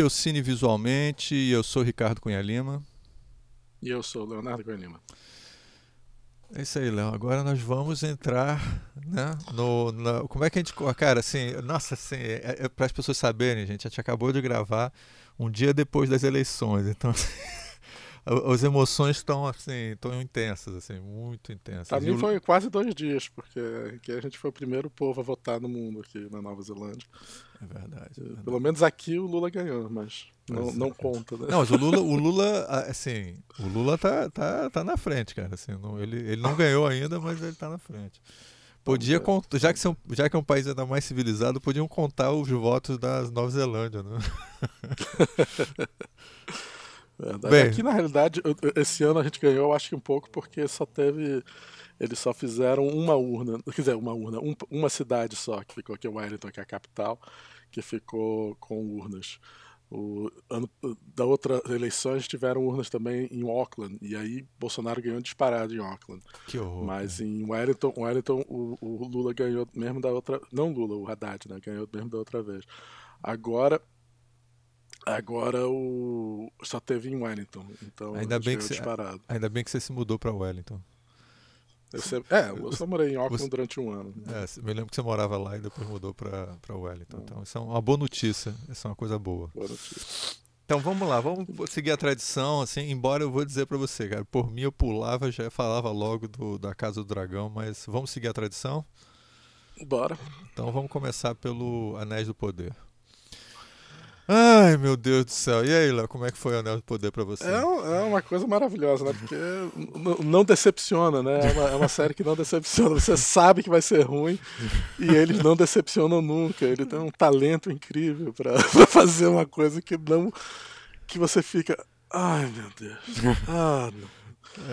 Este é o Cine Visualmente e eu sou Ricardo Cunha Lima. E eu sou Leonardo Cunha Lima. É isso aí, Léo. Agora nós vamos entrar, né? No, na, como é que a gente. Cara, assim, nossa, assim, é, é para as pessoas saberem, gente, a gente acabou de gravar um dia depois das eleições, então. As emoções estão assim, tão intensas, assim, muito intensas. Para mim foi quase dois dias, porque aqui a gente foi o primeiro povo a votar no mundo aqui na Nova Zelândia. É verdade. É verdade. Pelo menos aqui o Lula ganhou, mas não, é, não conta, né? Não, mas o Lula, o Lula, assim, o Lula tá, tá, tá na frente, cara. Assim, não, ele, ele não ganhou ainda, mas ele tá na frente. Podia contar, já que, são, já que é um país ainda mais civilizado, podiam contar os votos da Nova Zelândia, né? Bem, Aqui, na realidade, esse ano a gente ganhou, eu acho que um pouco, porque só teve. Eles só fizeram uma urna, quer dizer, uma urna, um, uma cidade só, que ficou aqui, Wellington, que é a capital, que ficou com urnas. O ano da outra eleições tiveram urnas também em Auckland e aí Bolsonaro ganhou disparado em Auckland. Que horror. Mas né? em Wellington, Wellington o, o, Lula ganhou mesmo da outra, não Lula, o Haddad, né, ganhou mesmo da outra vez. Agora Agora o só teve em Wellington, então ainda bem que disparado. Você, ainda bem que você se mudou para Wellington. Eu sempre, é, eu só morei em Auckland você, durante um ano. Né? É, me lembro que você morava lá e depois mudou para Wellington. É. Então, isso é uma boa notícia. Isso é uma coisa boa. Boa notícia. Então vamos lá, vamos seguir a tradição, assim, embora eu vou dizer para você, cara, por mim eu pulava, já falava logo do, da Casa do Dragão, mas vamos seguir a tradição? Bora. Então vamos começar pelo Anéis do Poder. Ai, meu Deus do céu. E aí, Léo, como é que foi o Anel do Poder pra você? É, é uma coisa maravilhosa, né? Porque não decepciona, né? É uma, é uma, série que não decepciona. Você sabe que vai ser ruim e eles não decepcionam nunca. Ele tem um talento incrível pra, pra fazer uma coisa que não. que você fica. Ai, meu Deus. Ah, não.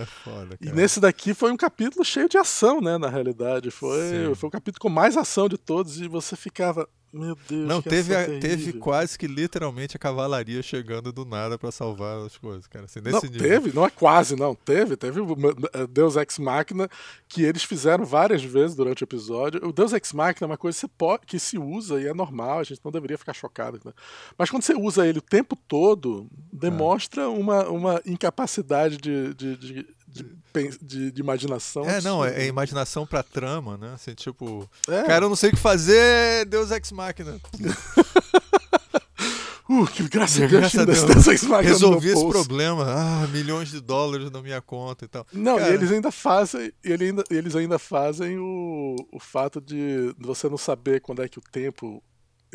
É foda. E nesse daqui foi um capítulo cheio de ação, né? Na realidade. Foi, foi o capítulo com mais ação de todos e você ficava. Meu Deus, Não, teve, a, teve quase que literalmente a cavalaria chegando do nada para salvar as coisas, cara. Assim, não, nível. teve, não é quase, não. Teve, teve o Deus Ex Machina que eles fizeram várias vezes durante o episódio. O Deus Ex Machina é uma coisa que, pode, que se usa e é normal, a gente não deveria ficar chocado. Né? Mas quando você usa ele o tempo todo, demonstra é. uma, uma incapacidade de, de, de de, de, de, imaginação. É, não, é, é, imaginação pra trama, né? Assim, tipo, é. cara, eu não sei o que fazer, Deus Ex Machina. uh, que graças a Deus, Deus. Deus Ex Machina Resolvi esse problema. Ah, milhões de dólares na minha conta e tal. Não, cara... e eles ainda fazem, ele ainda, eles ainda fazem o, o fato de você não saber quando é que o tempo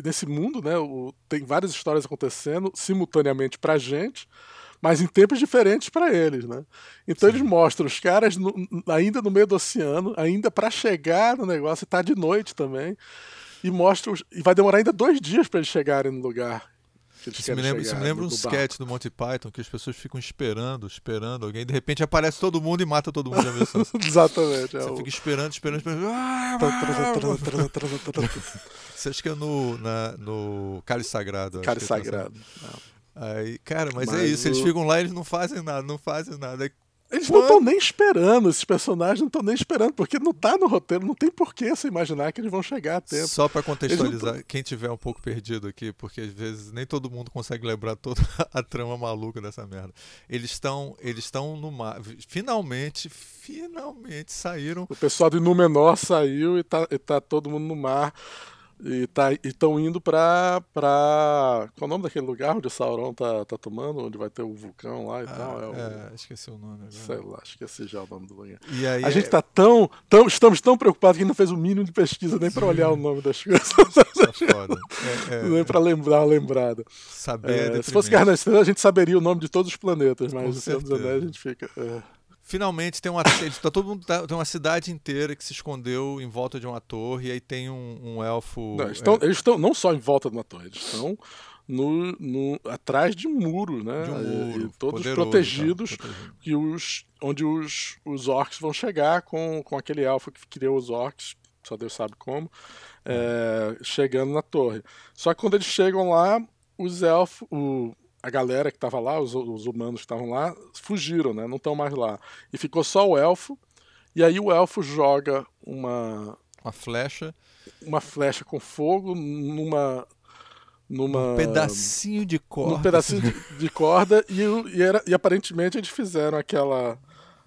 nesse mundo, né? O, tem várias histórias acontecendo simultaneamente pra gente mas em tempos diferentes para eles, né? Então Sim. eles mostram os caras no, ainda no meio do oceano, ainda para chegar no negócio, está de noite também, e mostram e vai demorar ainda dois dias para eles chegarem no lugar. Isso me, lembra, isso me lembra um sketch do Monty Python que as pessoas ficam esperando, esperando alguém, de repente aparece todo mundo e mata todo mundo Exatamente. É Você o... fica esperando, esperando, esperando. Você acha que é no, na, no Cálice Sagrado? Cálice Sagrado. Aí, cara, mas, é mas é isso, o... eles ficam lá e eles não fazem nada, não fazem nada. Aí, eles não estão nem esperando, esses personagens não estão nem esperando, porque não tá no roteiro, não tem porquê você imaginar que eles vão chegar a tempo. Só para contextualizar, tão... quem tiver um pouco perdido aqui, porque às vezes nem todo mundo consegue lembrar toda a trama maluca dessa merda. Eles estão eles estão no mar, finalmente, finalmente saíram. O pessoal do Númenor saiu e tá, e tá todo mundo no mar e tá, estão indo pra, pra. Qual é o nome daquele lugar onde o Sauron tá, tá tomando? Onde vai ter o vulcão lá e ah, tal? É, o... é, esqueci o nome agora. Sei lá, esqueci já o nome do lugar. E aí a é... gente tá tão, tão. Estamos tão preocupados que não fez o mínimo de pesquisa nem pra olhar o nome das coisas. Tá foda. É, é, nem pra lembrar uma lembrada. Saber é, se fosse Guerra na Estrela, a gente saberia o nome de todos os planetas, mas no Senhor dos Anéis a gente fica. É. Finalmente tem uma, tá todo mundo, tá, tem uma cidade inteira que se escondeu em volta de uma torre e aí tem um, um elfo. Não, eles, estão, é... eles estão não só em volta de uma torre, eles estão no, no, atrás de um muro, né? De um muro, e, todos poderoso, protegidos, tá, que os, onde os, os orcs vão chegar com, com aquele elfo que criou os orcs, só Deus sabe como, é, chegando na torre. Só que quando eles chegam lá, os elfos, o, a galera que estava lá, os, os, humanos que estavam lá, fugiram, né? Não estão mais lá. E ficou só o elfo. E aí o elfo joga uma uma flecha, uma flecha com fogo numa numa um pedacinho de corda. num pedacinho de, de corda e, o- e, era, e aparentemente eles fizeram aquela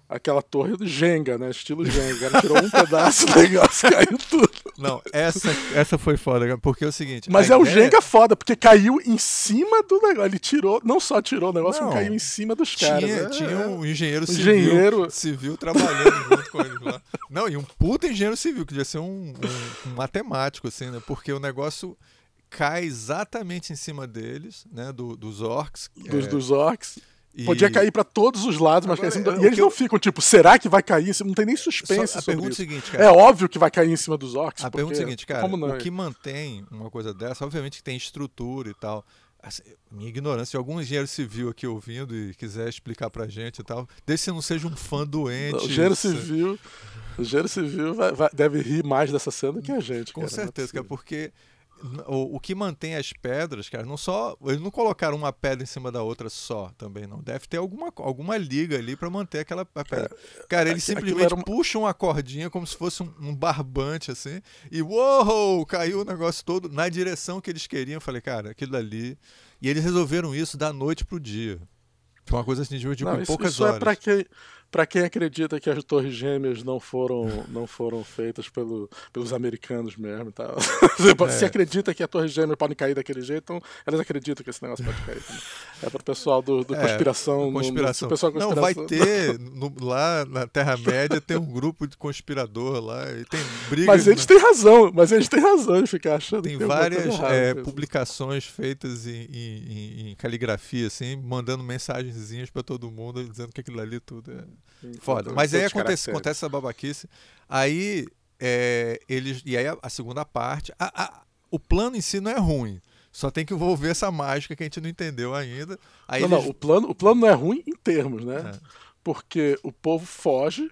aquela torre do Jenga, né? Estilo Jenga. Tirou um pedaço do negócio, caiu tudo. Não, essa, essa foi foda, porque é o seguinte. Mas é o ideia- Jenga foda, porque caiu em cima do negócio. Ele tirou, não só tirou o negócio, Não. caiu em cima dos Tinha, caras. É, tinha um engenheiro Um civil, engenheiro. civil trabalhando junto com eles lá. Não, e um puta engenheiro civil, que devia ser um, um- um matemático, assim, né? Porque o negócio cai exatamente em cima deles, né? do- dos orcs. dos, é, dos orcs. E- Podia cair pra todos os lados, mas Agora, cai em cima do- é, E eles que não eu- ficam tipo, será que vai cair? em cima? Não tem nem suspense Só a pergunta é isso. seguinte, cara. É óbvio que vai cair em cima dos orcs. A porque- pergunta é a seguinte, cara, Como não? o que mantém uma coisa dessa, obviamente que tem estrutura e tal. Assim, minha ignorância, se algum engenheiro civil aqui ouvindo e quiser explicar pra gente e tal, desde que você não seja um fã doente. O engenheiro se- civil, o engenheiro civil vai- vai- deve rir mais dessa cena do que a gente. Com cara, não é certeza, cara, possível. porque o, o que mantém as pedras, cara, não só. Eles não colocaram uma pedra em cima da outra só também, não. Deve ter alguma, alguma liga ali pra manter aquela pedra. cara, eles simplesmente uma- puxam a cordinha como se fosse um, um barbante, assim, e uou! Caiu o negócio todo na direção que eles queriam. Eu falei, cara, aquilo ali. E eles resolveram isso da noite pro dia. Foi uma coisa assim, de, de Não, com isso, poucas isso horas. é pra quem, pra quem acredita que as torres gêmeas não foram, não foram feitas pelo, pelos americanos mesmo e tal. Se É. acredita que a torre gêmea pode cair daquele jeito, então elas acreditam que esse negócio pode cair. também. É pro pessoal do, do É, conspiração. no- no- Conspiração. o pessoal Não, vai conspiração. ter no- lá na Terra-média tem um grupo de conspirador lá e tem brigas. Mas eles né? têm razão, mas eles têm razão de ficar achando Tem várias é, publicações feitas em, em- em- em caligrafia, assim, mandando mensagenzinhas pra todo mundo, dizendo que aquilo ali tudo é foda. Mas aí acontece, acontece essa babaquice. Aí é, eles. E aí a, a segunda parte. a- a- o plano em si não é ruim. Só tem que envolver essa mágica que a gente não entendeu ainda. Aí não, eles- não, o plano, o plano não é ruim em termos, né? É. Porque o povo foge.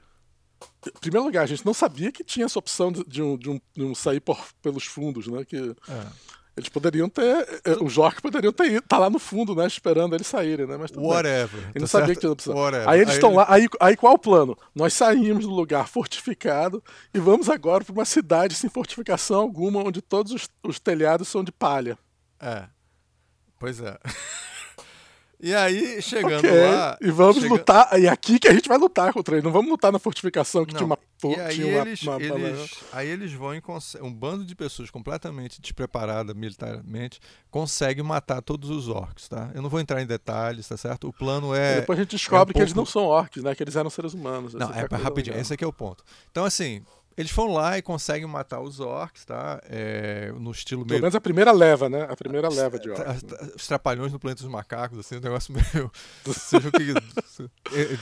Em primeiro lugar, a gente não sabia que tinha essa opção de, de um, de um- de um sair por- pelos fundos, né? Que é. Eles poderiam ter. eh, Os orcs poderiam ter ido, tá lá no fundo, né? Esperando eles saírem, né? Mas tudo bem. Whatever. Ele tá não sabia certo? que tinha opção. Whatever. Aí eles estão ele- lá. Aí, aí qual o plano? Nós saímos do lugar fortificado e vamos agora para uma cidade sem fortificação alguma, onde todos os, os telhados são de palha. É. Pois é. E aí, chegando Ok, lá. e vamos chega- lutar. E é aqui que a gente vai lutar contra eles. Não vamos lutar na fortificação que Não, tinha uma. E aí uma, eles, uma- eles- aí eles vão e conse- um bando de pessoas completamente despreparadas militarmente consegue matar todos os orcs, tá? Eu não vou entrar em detalhes, tá certo? O plano é Depois a gente descobre é um que eles pouco- não são orcs, né? Que eles eram seres humanos. não, é coisa rapidinho, legal. esse aqui é o ponto. Então assim, eles foram lá e conseguem matar os orcs, tá? É, no estilo Pelo meio menos a primeira leva, né? A primeira leva de orcs. Tra- Os trapalhões no planeta dos macacos, assim, um negócio meio. Seja o que.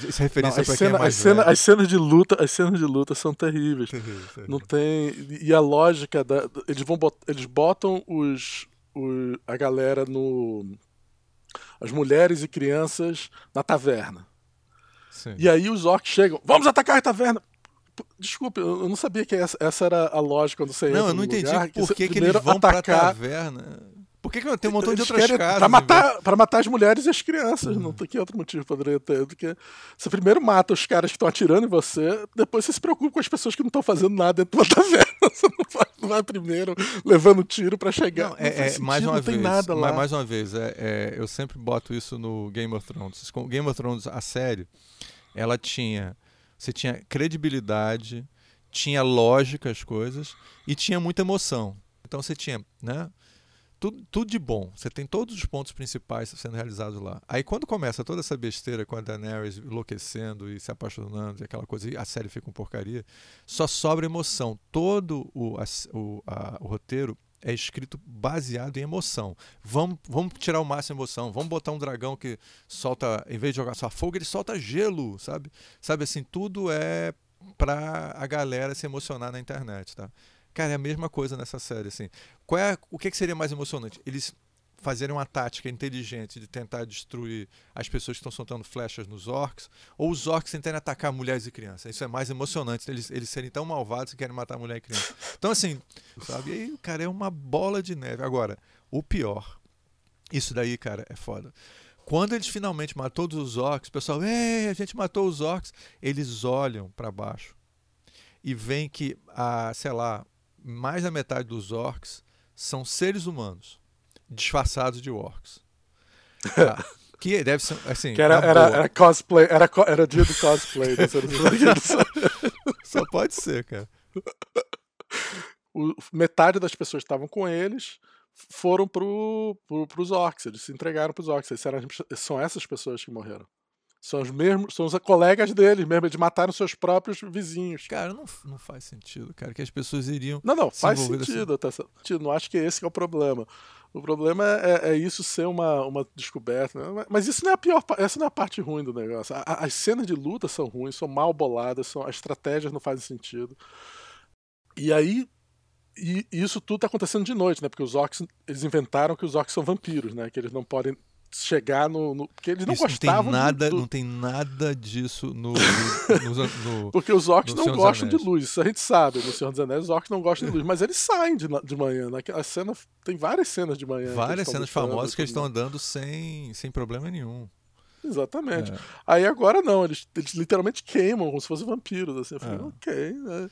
Isso é referência Não, pra as, quem é cena- mais as cena- as cenas de luta, as cenas de luta são terríveis. Terrível, terrível. Não tem. E a lógica da. Eles vão bot- eles botam os, o- a galera no. As mulheres e crianças na taverna. Sim. E aí os orcs chegam, vamos atacar a taverna! Desculpe, eu não sabia que essa, essa era a lógica quando você entra Não, eu não entendi lugar, por que, que primeiro eles vão pra atacar, taverna. Por que, que tem um montão de Eles outras querem- casas? Pra em matar, pra matar as mulheres e as crianças. Não tem que outro motivo poderia ter. Do que você primeiro mata os caras que estão atirando em você, depois você se preocupa com as pessoas que não estão fazendo nada dentro da taverna. Você não vai, não vai primeiro levando tiro pra chegar. Não, Não é, é, sentido, mais uma não tem vez, nada lá. mais uma vez, é, é, eu sempre boto isso no Game of Thrones. Game of Thrones, a série, ela tinha, você tinha credibilidade, tinha lógica as coisas e tinha muita emoção. Então você tinha, né? Tudo, tudo de bom. Você tem todos os pontos principais sendo realizados lá. Aí quando começa toda essa besteira com a Daenerys enlouquecendo e se apaixonando e aquela coisa, e a série fica uma porcaria, só sobra emoção. Todo o, a- o, a- o roteiro é escrito baseado em emoção. Vamos, vamos tirar o máximo de emoção. Vamos botar um dragão que solta, em vez de jogar só fogo, ele solta gelo, sabe? Sabe assim, tudo é pra a galera se emocionar na internet, tá? Cara, é a mesma coisa nessa série, assim. Qual é, o que, que seria mais emocionante? Eles fazerem uma tática inteligente de tentar destruir as pessoas que estão soltando flechas nos orcs, ou os orcs tentarem atacar mulheres e crianças. Isso é mais emocionante, eles, eles serem tão malvados que querem matar mulher e criança. Então, assim, sabe? E aí, cara, é uma bola de neve. Agora, o pior, isso daí, cara, é foda. Quando eles finalmente matou todos os orcs, o pessoal, ei, a gente matou os orcs. Eles olham para baixo e veem que, a, sei lá, mais da metade dos orcs são seres humanos. Disfarçados de orcs. Tá. Que deve ser, assim. Que era, era, era cosplay, era, era dia do cosplay. né? Só pode ser, cara. O- metade das pessoas que estavam com eles foram pro, pro, pros orcs, eles se entregaram pros orcs. Eram são essas pessoas que morreram. São os mesmos, são os colegas deles mesmo, eles mataram seus próprios vizinhos. Cara, não, não faz sentido, cara, que as pessoas iriam. Não, não, se faz sentido, tá sentido. Não acho que esse que é o problema. O problema é, é isso ser uma, uma descoberta. né? Mas- isso não é a pior, essa não é a parte ruim do negócio. A- as cenas de luta são ruins, são mal boladas, são, as estratégias não fazem sentido. E aí, e isso tudo tá acontecendo de noite, né? Porque os orcs, eles inventaram que os orcs são vampiros, né? Que eles não podem chegar no. no- porque eles não Isso não tem gostavam nada, do, não tem nada disso no, no, no- Porque os orcs não gostam de luz, isso a gente sabe. No Senhor dos Anéis, os orcs não gostam de luz, mas eles saem de, de manhã. Né? A cena, tem várias cenas de manhã. várias cenas famosas que eles estão andando sem, sem problema nenhum. Exatamente. É. Aí agora não, eles, eles literalmente queimam como se fossem vampiros. Assim. Eu falei, É. ok. né?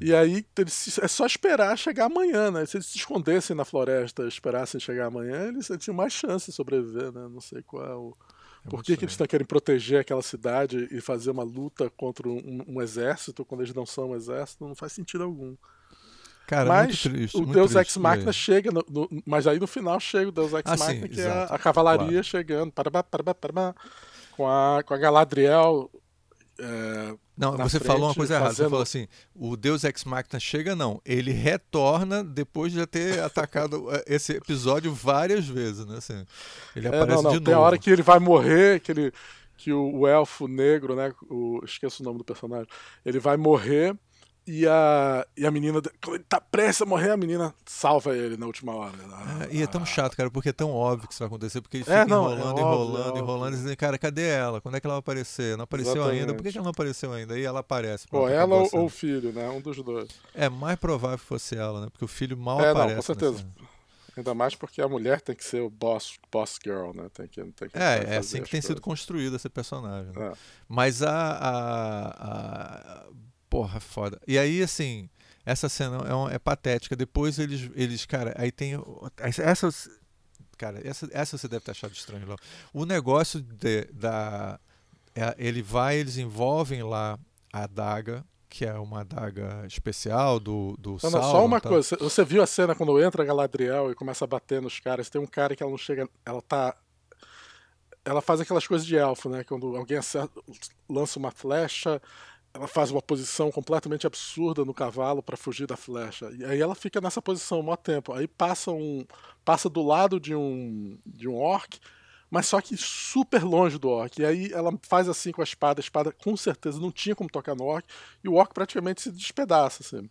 E aí eles, é só esperar chegar amanhã, né? Se eles se escondessem na floresta, esperassem chegar amanhã, eles tinham mais chance de sobreviver, né? Não sei qual é. É Por que, que eles querendo proteger aquela cidade e fazer uma luta contra um, um exército quando eles não são um exército? Não faz sentido algum. Cara, Mas muito triste. o Deus Ex Machina ver. chega, no- no- mas aí no final chega o Deus Ex Ah, sim, Machina, que é a, exato, a cavalaria claro. chegando, parabá, parabá, parabá, com a, com a Galadriel. é, Não, você falou uma coisa errada. Você falou assim: o Deus Ex Machina chega, não. Ele retorna depois de já ter atacado eh, esse episódio várias vezes, né? Assim, ele é, aparece não, não, de tem a novo. hora que ele vai morrer, que, ele, que o, o elfo negro, né? O, esqueço o nome do personagem. Ele vai morrer e a, e a menina, quando ele tá prestes a morrer, a menina salva ele na última hora. É, e é tão chato, cara, porque é tão óbvio que isso vai acontecer, porque ele É, fica não, é enrolando, óbvio, enrolando, é enrolando, óbvio. e dizendo, cara, cadê ela? Quando é que ela vai aparecer? Não apareceu ainda? Por que, Exatamente. que ela não apareceu ainda? Aí ela aparece. Pronto, ela ou, a cena. ou o filho, né? Um dos dois. É mais provável que fosse ela, né? Porque o filho mal É, não, com aparece. certeza. Ainda mais porque a mulher tem que ser o boss, boss girl, né? Tem que, tem que É, é assim que tem sido coisas. construído esse personagem. né? É. Mas a, a, a- Porra, foda. E aí, assim, essa cena é, um- é patética. Depois eles, eles, cara, aí tem. Essa. Cara, essa, essa você deve ter achado estranho, Léo. O negócio de- da. é, ele vai, eles envolvem lá a adaga, que é uma adaga especial do, do Não, não, só Sauron, uma tá? coisa. Você viu a cena quando entra a Galadriel e começa a bater nos caras? Tem um cara que ela não chega. Ela tá. Ela faz aquelas coisas de elfo, né? Quando alguém lança uma flecha, ela faz uma posição completamente absurda no cavalo pra fugir da flecha. E aí ela fica nessa posição um maior tempo. Aí passa um. passa do lado de um. de um orc, mas só que super longe do orc. E aí ela faz assim com a espada, a espada com certeza não tinha como tocar no orc, e o orc praticamente se despedaça, assim.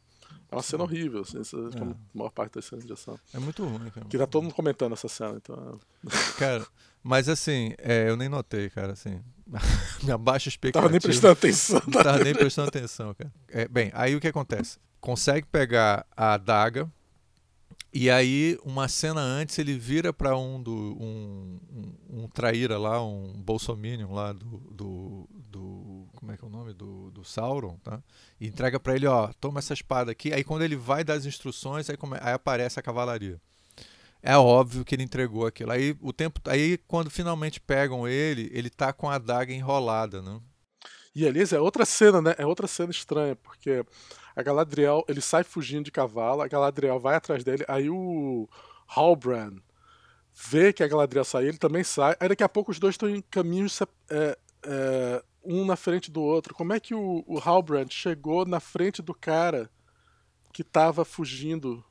É uma cena horrível, assim, essa, como a maior parte das cenas de ação. É muito ruim, cara. Que tá todo mundo comentando essa cena, então. Cara, mas assim, é, eu nem notei, cara, assim. Minha baixa expectativa. Tava nem prestando atenção. Não tava nem prestando atenção, cara. É, bem, aí o que acontece? Consegue pegar a adaga e aí uma cena antes ele vira para um do um, um, um traíra lá, um bolsominion lá do, do, do como é que é o nome do, do Sauron, tá? E entrega para ele, ó, toma essa espada aqui. Aí quando ele vai dar as instruções, aí, aí aparece a cavalaria. É óbvio que ele entregou aquilo. Aí o tempo, aí quando finalmente pegam ele, ele tá com a adaga enrolada, né? E aliás, é outra cena, né? É outra cena estranha, porque a Galadriel, ele sai fugindo de cavalo, a Galadriel vai atrás dele, aí o Halbrand vê que a Galadriel sai, ele também sai, aí daqui a pouco os dois estão em caminhos é, é, um na frente do outro. Como é que o, o Halbrand chegou na frente do cara que tava fugindo?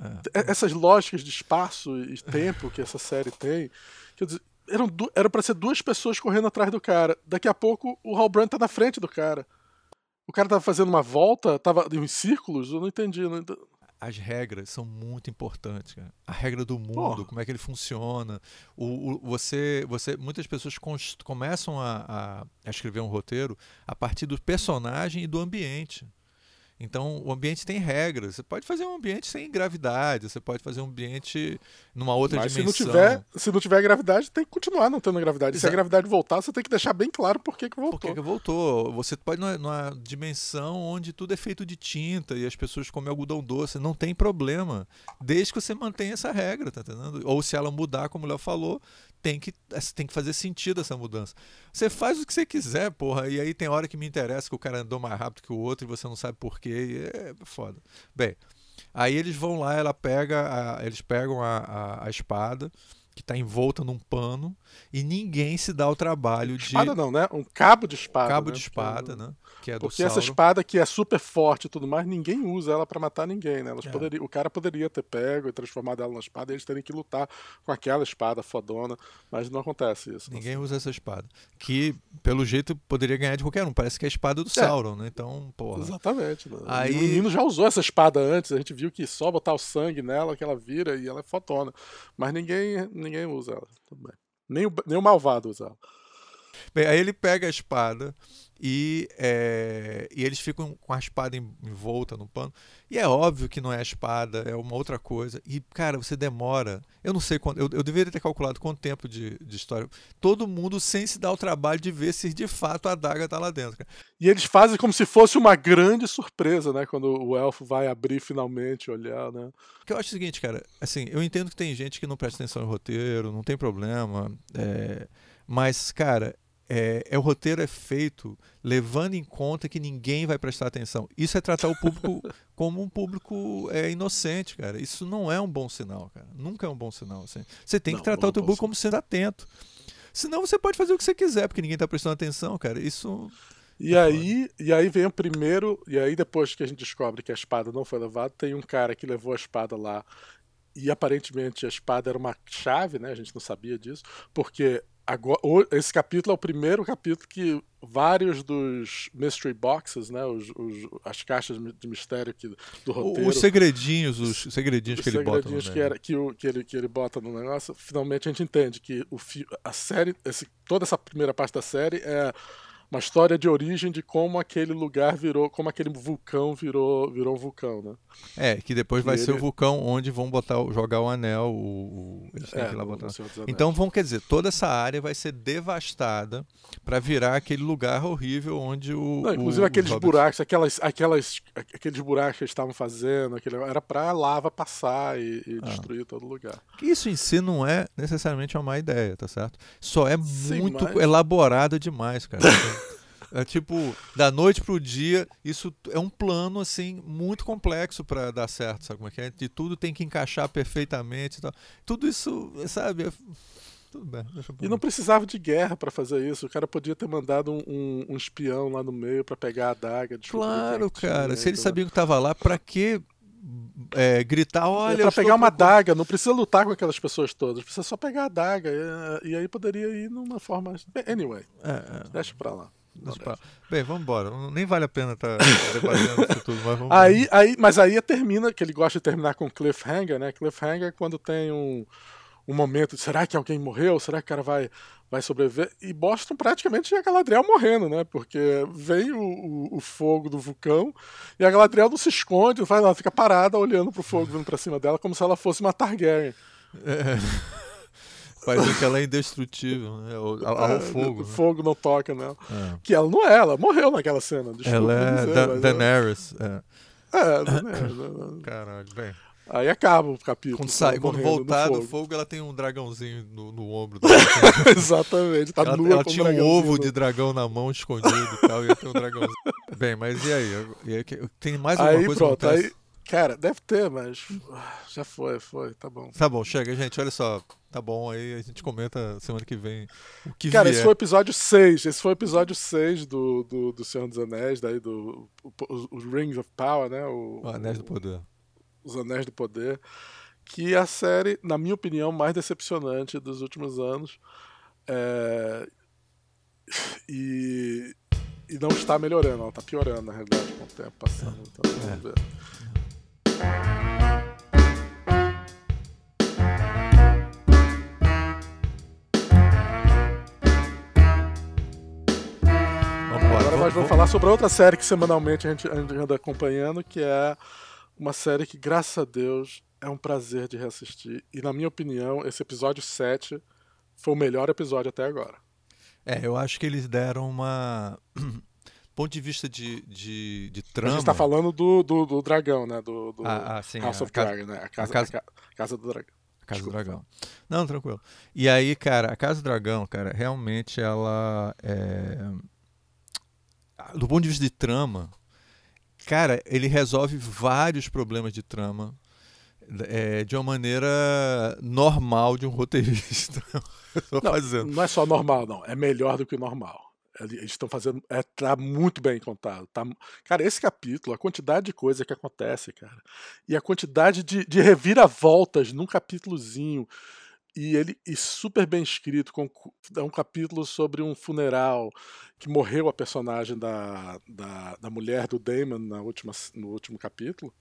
É. E- Essas lógicas de espaço e tempo que essa série tem, quer dizer, eram, eram pra ser duas pessoas correndo atrás do cara. Daqui a pouco o Halbrand tá na frente do cara. O cara tava fazendo uma volta, tava em círculos, eu não entendi. Não as regras são muito importantes, cara. A regra do mundo, Porra. como é que ele funciona. O, o- você, você, muitas pessoas começam a, a- a escrever um roteiro a partir do personagem e do ambiente. Então, o ambiente tem regras. Você pode fazer um ambiente sem gravidade, você pode fazer um ambiente numa outra Mas dimensão. Se não, tiver, se não tiver gravidade, tem que continuar não tendo gravidade. Exato. Se a gravidade voltar, você tem que deixar bem claro por que, que voltou. Por que, que voltou? Você pode numa, numa dimensão onde tudo é feito de tinta e as pessoas comem algodão doce. Não tem problema. Desde que você mantenha essa regra, tá entendendo? Ou se ela mudar, como o Léo falou, tem que, tem que fazer sentido essa mudança. Você faz o que você quiser, porra, e aí tem hora que me interessa que o cara andou mais rápido que o outro e você não sabe porquê. É foda. Bem, aí eles vão lá, ela pega a, eles pegam a, a, a espada que está envolta num pano e ninguém se dá o trabalho de. Espada não, né? Um cabo de espada. Cabo né? de espada, né? Que é Porque essa espada que é super forte e tudo mais, ninguém usa ela para matar ninguém, né? É. poderia- o cara poderia ter pego e transformado ela na espada e eles teriam que lutar com aquela espada fodona, mas não acontece isso. Ninguém usa essa espada. Que, pelo jeito, poderia ganhar de qualquer um. Parece que é a espada do Sauron, né? Então, porra. Exatamente. né? Aí- o menino já usou essa espada antes, a gente viu que só botar o sangue nela que ela vira e ela é fotona. Mas ninguém, ninguém usa ela. Nem o, nem o malvado usa ela. Bem, aí ele pega a espada e, é, e eles ficam com a espada em, envolta no pano. E é óbvio que não é a espada, é uma outra coisa. E, cara, você demora. Eu não sei quanto. Eu, eu deveria ter calculado quanto tempo de, de história. Todo mundo sem se dar o trabalho de ver se de fato a adaga tá lá dentro. cara. E eles fazem como se fosse uma grande surpresa, né? Quando o elfo vai abrir finalmente, olhar, né? Porque eu acho o seguinte, cara, assim, eu entendo que tem gente que não presta atenção no roteiro, não tem problema, é, mas, cara, é, é, o roteiro é feito levando em conta que ninguém vai prestar atenção. Isso é tratar o público como um público é, inocente, cara. Isso não é um bom sinal, cara. Nunca é um bom sinal. Assim. Você tem Não, que tratar o teu público como sendo atento. Senão você pode fazer o que você quiser, porque ninguém tá prestando atenção, cara. Isso. E É aí, e aí vem o primeiro, e aí depois que a gente descobre que a espada não foi levada, tem um cara que levou a espada lá e aparentemente a espada era uma chave, né? A gente não sabia disso, porque agora, esse capítulo é o primeiro capítulo que vários dos mystery boxes, né? Os, os- as caixas de mistério aqui do roteiro. Os segredinhos, os segredinhos os que ele bota no segredinhos que, era, que, o, que, ele, que ele bota no negócio, finalmente a gente entende que o a série, esse, toda essa primeira parte da série é uma história de origem de como aquele lugar virou, como aquele vulcão virou, virou um vulcão, né? É, que depois Que vai ser o ele- vulcão onde vão botar, o- jogar o anel. O, o- eles têm É, que lá botar. Então vão, quer dizer, toda essa área vai ser devastada para virar aquele lugar horrível onde o. Não, inclusive o- aqueles hobbits- buracos, aquelas, aquelas, aqueles buracos que eles estavam fazendo, aquele, era pra lava passar e, e Ah. destruir todo lugar. Isso em si não é necessariamente uma má ideia, tá certo? Só é Sim, muito mas- elaborado demais, cara. É tipo, da noite pro dia, isso é um plano assim muito complexo para dar certo, sabe como é que é? De tudo tem que encaixar perfeitamente e tal. Tudo isso, sabe? é- Tudo bem, E não precisava de guerra pra fazer isso. O cara podia ter mandado um, um- um espião lá no meio pra pegar a adaga. Claro, cara. Se eles entendeu? sabiam que tava lá, pra que é, gritar, olha, É pra pegar uma procurando- adaga, não precisa lutar com aquelas pessoas todas, precisa só pegar a adaga. E, e aí poderia ir numa forma. Anyway, É, é. deixa pra lá. Bem, vamos embora. Nem vale a pena estar debatendo isso tudo, mas vamos Aí, aí, mas aí termina, que ele gosta de terminar com cliffhanger, né? Cliffhanger é quando tem um, um momento de será que alguém morreu? Será que o cara vai, vai sobreviver? E mostram praticamente a Galadriel morrendo, né? Porque vem o, o, o fogo do vulcão e a Galadriel não se esconde, não faz nada, fica parada olhando pro fogo vindo pra cima dela como se ela fosse uma Targaryen. É. Parece que ela é indestrutível, né? Ao, ao- É, fogo. O né? fogo não toca nela. É. Que ela não é, ela morreu naquela cena. Desculpa Ela é dizer, da mas Daenerys. É. ela- É, Daenerys, Caralho, bem. Aí acaba o capítulo. Quando, sai, ela quando voltar do fogo. fogo, ela tem um dragãozinho no, no ombro dela. Exatamente, tá ela nua ela tinha um ovo de dragão na mão escondido e tal, e ter um dragãozinho. Bem, mas e aí? E aí, Tem mais alguma Aí coisa pronto, que acontece? aí. Cara, deve ter, mas. ah, Já foi, foi, tá bom. Tá bom, chega, gente. Olha só. Tá bom, aí a gente comenta semana que vem o que Cara, vier. esse foi o episódio 6. Esse foi o episódio 6 do, do, do Senhor dos Anéis, daí do. Os, os Rings of Power, né? O, O Anéis do Poder. Os Anéis do Poder. Que é a série, na minha opinião, mais decepcionante dos últimos anos. É, E. E não está melhorando, ela está piorando, na realidade, com o tempo passando. Então, É. vamos ver. Nós vamos falar sobre outra série que semanalmente a gente, a gente anda acompanhando, que é uma série que, graças a Deus, é um prazer de reassistir. E, na minha opinião, esse episódio 7 foi o melhor episódio até agora. É, eu acho que eles deram uma. ponto de vista de, de, de trama. A gente está falando do, do, do, dragão, né? Do, do ah, ah, sim, House of Dragon, né? A casa, a casa... A casa do dragão. Casa Desculpa. do Dragão. Não, tranquilo. E aí, cara, a Casa do Dragão, cara, realmente ela é... Do ponto de vista de trama, cara, ele resolve vários problemas de trama é, de uma maneira normal de um roteirista. não, não é só normal, não. É melhor do que o normal. Eles estão fazendo. É, tá muito bem contado. Tá, cara, esse capítulo, a quantidade de coisa que acontece, cara. E a quantidade de, de reviravoltas num capítulozinho. E ele e super bem escrito. Com, é um capítulo sobre um funeral que morreu a personagem da, da, da mulher do Damon na última, no último capítulo.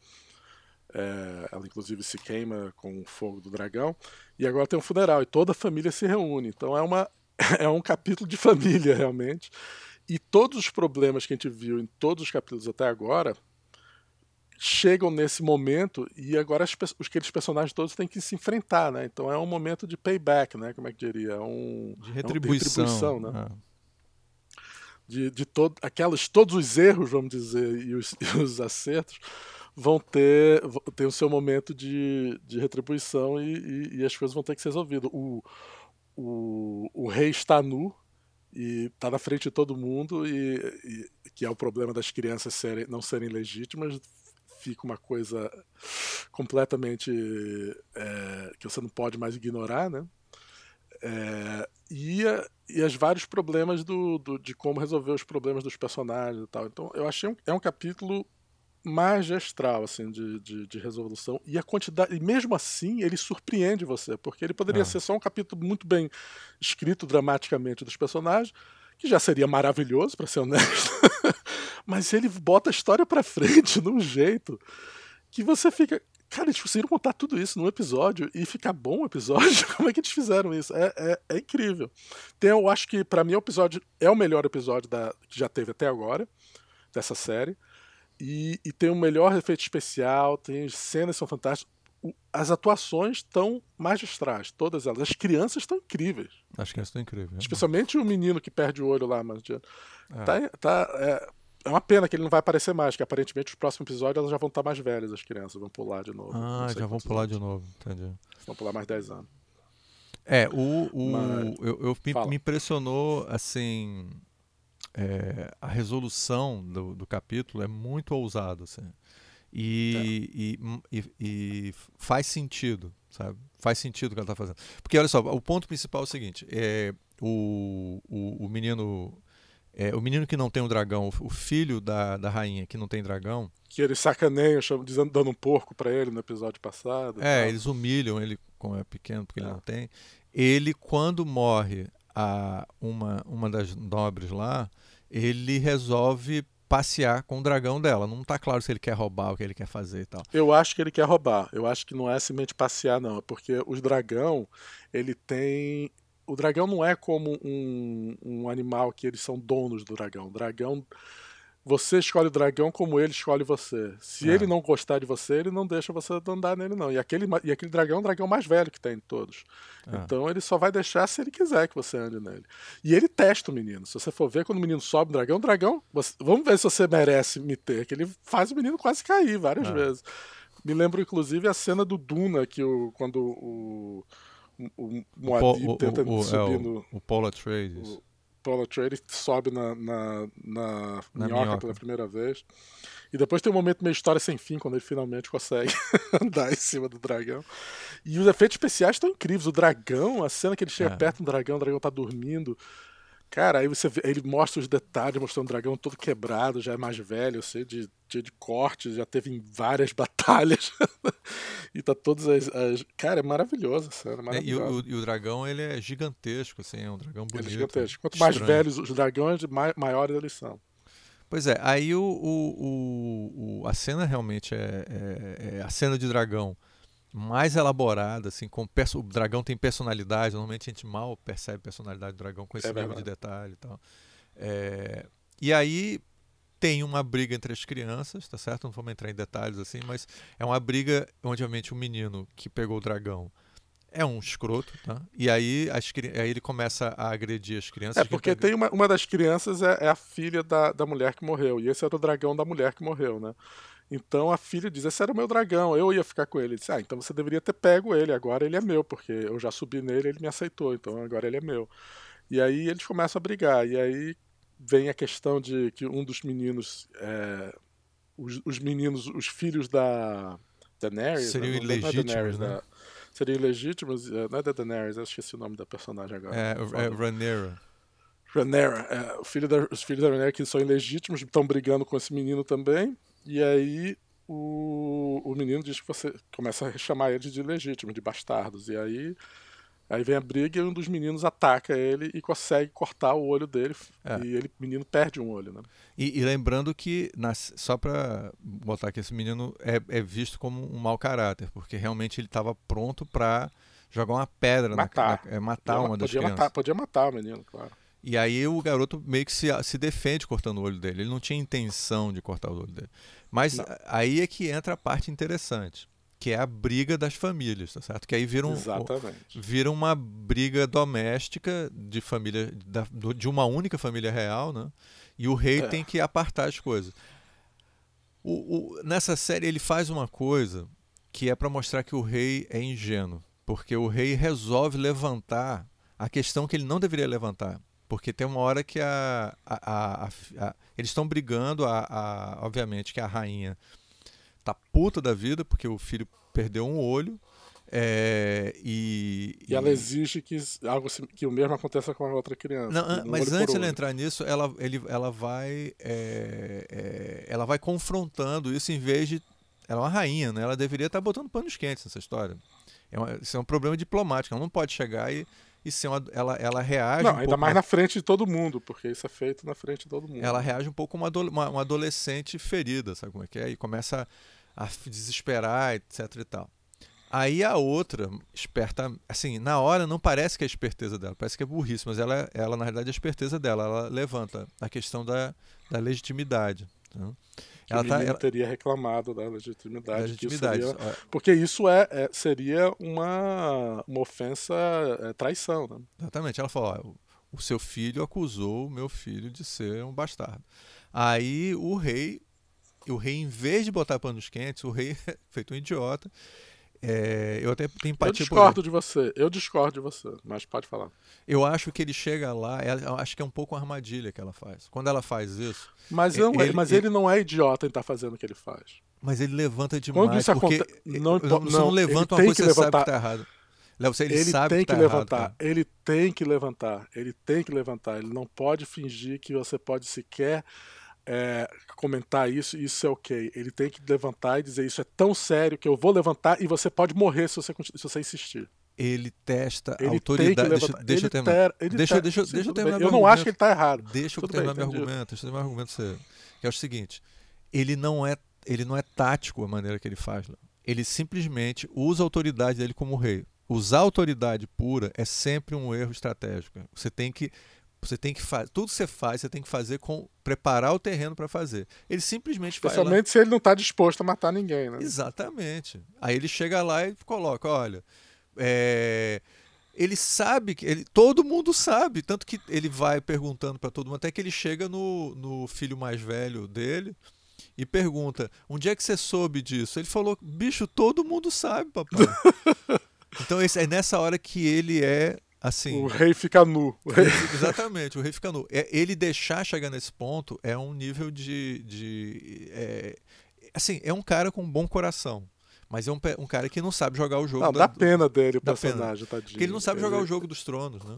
É, ela inclusive se queima com o fogo do dragão. E agora tem um funeral e toda a família se reúne. Então é uma, é um capítulo de família, realmente. E todos os problemas que a gente viu em todos os capítulos até agora chegam nesse momento e agora as, os, aqueles personagens todos têm que se enfrentar, né? Então é um momento de payback, né? Como é que diria? É um, de retribuição, é um, de retribuição né? É. De, de todo, aquelas, todos os erros, vamos dizer, e os, e os acertos vão ter, ter o seu momento de, de retribuição e, e, e, as coisas vão ter que ser resolvidas. O, o, o rei está nu e está na frente de todo mundo e, e, que é o problema das crianças serem, não serem legítimas fica uma coisa completamente é, que você não pode mais ignorar, né? É, e, e os vários problemas do, do, de como resolver os problemas dos personagens e tal. Então eu achei um, é um capítulo magistral assim de, de, de, resolução. E a quantidade e mesmo assim ele surpreende você porque ele poderia ah. ser só um capítulo muito bem escrito dramaticamente dos personagens que já seria maravilhoso para ser honesto. Mas ele bota a história para frente num jeito que você fica cara eles conseguiram contar tudo isso num episódio e ficar bom o episódio? Como é que eles fizeram isso? É, é, é incrível. Tem eu acho que para mim o episódio é o melhor episódio da, que já teve até agora dessa série e, e, tem o melhor efeito especial, tem cenas são fantásticas. As atuações estão magistrais, todas elas. As crianças estão incríveis. As crianças estão incríveis. É Especialmente o menino que perde o olho lá, mas é. tá, tá, é, é, uma pena que ele não vai aparecer mais, que aparentemente os próximos episódios elas já vão estar mais velhas, as crianças, vão pular de novo. Ah, já vão pular de novo, entendi. Vão pular mais 10 anos. É, o, o mas, eu, eu me, me impressionou assim é, a resolução do, do, capítulo é muito ousada. Assim. E, é. e, e, e, faz sentido, sabe? Faz sentido o que ela está fazendo. Porque, olha só, o ponto principal é o seguinte: é, o, o, o menino. É, o menino que não tem um dragão, o filho da, da rainha que não tem dragão. Que eles sacaneiam, dizendo, dando um porco para ele no episódio passado. É, eles humilham ele como é pequeno, porque é. ele não tem. Ele, quando morre a uma, uma das nobres lá, ele resolve passear com o dragão dela. Não está claro se ele quer roubar o que ele quer fazer e tal. Eu acho que ele quer roubar. Eu acho que não é simplesmente passear, não. É porque o dragão, ele tem. O dragão não é como um, um animal que eles são donos do dragão. O dragão você escolhe o dragão como ele escolhe você. Se é. ele não gostar de você, ele não deixa você andar nele, não. E aquele, e aquele dragão é o dragão mais velho que tem de todos. É. Então ele só vai deixar se ele quiser que você ande nele. E ele testa o menino. Se você for ver, quando o menino sobe o dragão, o dragão. Você, vamos ver se você merece me ter. Que ele faz o menino quase cair várias é. vezes. Me lembro, inclusive, a cena do Duna, que o, quando o. O, o tenta o, subir é, no. O Paul Atreides. Paula Trade sobe na, na, na, na minhoca, minhoca, pela primeira vez. E depois tem um momento meio história sem fim, quando ele finalmente consegue andar em cima do dragão. E os efeitos especiais estão incríveis. O dragão, a cena que ele chega é. perto do dragão, o dragão tá dormindo. Cara, aí você vê, ele mostra os detalhes, mostrando o dragão todo quebrado, já é mais velho, sei, de, de, de cortes, já teve em várias batalhas. e tá todas as, as, Cara, é maravilhoso, sério, é, e, o, e, o, dragão, ele é gigantesco, assim, é um dragão bonito. Ele é gigantesco. Quanto estranho. mais velhos os dragões, mais, maiores eles são. Pois é, aí o, o, o, a cena realmente é, é, é a cena de dragão mais elaborada, assim, com o dragão tem personalidade, normalmente a gente mal percebe a personalidade do dragão com esse é nível de detalhe e tal. É, E aí tem uma briga entre as crianças, tá certo? Não vamos entrar em detalhes assim, mas é uma briga onde, obviamente, o menino que pegou o dragão é um escroto, tá? E aí, as, aí ele começa a agredir as crianças. É, porque tem uma, uma das crianças é, é, a filha da, da mulher que morreu. E esse era o dragão da mulher que morreu, né? Então a filha diz: Esse era o meu dragão, eu ia ficar com ele. Ele disse: Ah, então você deveria ter pego ele, agora ele é meu, porque eu já subi nele ele me aceitou, então agora ele é meu. E aí eles começam a brigar. E aí vem a questão de que um dos meninos. É, os, os, meninos, os filhos da Daenerys. Seriam né? ilegítimos, Daenerys, né? Da, seriam ilegítimos. É, não é da Daenerys, eu esqueci o nome da personagem agora. É, é Rhaenyra. Rhaenyra, é, filho da, os filhos da Rhaenyra que são ilegítimos, estão brigando com esse menino também. E aí o, o menino diz que você começa a chamar eles de ilegítimos, de bastardos. E aí Aí vem a briga e um dos meninos ataca ele e consegue cortar o olho dele. É. E ele, o menino perde um olho, né? E, e lembrando que, nas, só para botar que esse menino é, é, visto como um mau caráter, porque realmente ele estava pronto para jogar uma pedra matar, na, na, é, matar uma das crianças. Matar, podia matar o menino, claro. E aí o garoto meio que se, se defende cortando o olho dele. Ele não tinha intenção de cortar o olho dele. Mas não. aí é que entra a parte interessante que é a briga das famílias, tá certo? Que aí vira, um, vira uma briga doméstica de família de uma única família real, né? E o rei é. tem que apartar as coisas. O, o, nessa série ele faz uma coisa que é para mostrar que o rei é ingênuo, porque o rei resolve levantar a questão que ele não deveria levantar, porque tem uma hora que a, a, a, a eles estão brigando, a, obviamente que a rainha tá puta da vida porque o filho perdeu um olho. É, e, e, ela exige que algo que o mesmo aconteça com a outra criança. Não, um mas antes de ela entrar nisso, ela, ele, ela vai é, é, ela vai confrontando isso em vez de ela é uma rainha, né? Ela deveria estar tá botando panos quentes nessa história. É uma, isso é um problema diplomático. Ela não pode chegar e e ser uma, ela, ela reage. Não, um ainda mais na frente de todo mundo, porque isso é feito na frente de todo mundo. Ela reage um pouco como uma, uma, adolescente ferida, sabe como é que é? E começa a desesperar, etc e tal. Aí a outra, esperta, assim, na hora não parece que é a esperteza dela, parece que é burrice, mas ela, ela na realidade é a esperteza dela, ela levanta a questão da, da legitimidade. Né? Ela tá, ela... teria reclamado da legitimidade. Da legitimidade. Seria, porque isso é, é, seria uma, uma ofensa, é, traição. Né? Exatamente. Ela falou: ó, o seu filho acusou o meu filho de ser um bastardo. Aí o rei o rei, em vez de botar panos quentes, o rei é feito um idiota. É, eu até tenho empatia Eu discordo de você, eu discordo de você, mas pode falar. Eu acho que ele chega lá, é, acho que é um pouco uma armadilha que ela faz. Quando ela faz isso. Mas, não, ele, mas ele, ele não é idiota em estar tá fazendo o que ele faz. Mas ele levanta demais. Quando isso porque acontece. Não, não, levanta uma coisa que você sabe que está errado. Você, ele, ele sabe tem que, tá que levantar. Errado, ele tem que levantar. Ele tem que levantar. Ele não pode fingir que você pode sequer é, comentar isso, isso é ok. Ele tem que levantar e dizer isso é tão sério que eu vou levantar e você pode morrer se você, se você insistir. Ele testa ele a autoridade. Deixa, deixa eu terminar. Ter, deixa, ter, deixa, sim, deixa eu terminar Eu não acho que ele está errado. Deixa eu terminar meu argumento. Deixa eu terminar meu argumento. Que é o seguinte: ele não é, ele não é tático a maneira que ele faz. Não. Ele simplesmente usa a autoridade dele como rei. Usar autoridade pura é sempre um erro estratégico. Você tem que você tem que fazer. Tudo que você faz, você tem que fazer com. preparar o terreno para fazer. Ele simplesmente Especialmente se ele não está disposto a matar ninguém, né? Exatamente. Aí ele chega lá e coloca: olha. É, ele sabe que. Ele, todo mundo sabe. Tanto que ele vai perguntando para todo mundo, até que ele chega no, no filho mais velho dele e pergunta: onde é que você soube disso? Ele falou: bicho, todo mundo sabe, papai. então esse, é nessa hora que ele é Assim, o rei fica nu. O rei... Exatamente, o rei fica nu. É, ele deixar chegar nesse ponto é um nível de. de é, assim, é um cara com um bom coração. Mas é um, um cara que não sabe jogar o jogo. Não, da, dá pena dele, o personagem, pena. tadinho. Porque ele não sabe ele... jogar o jogo dos tronos, né?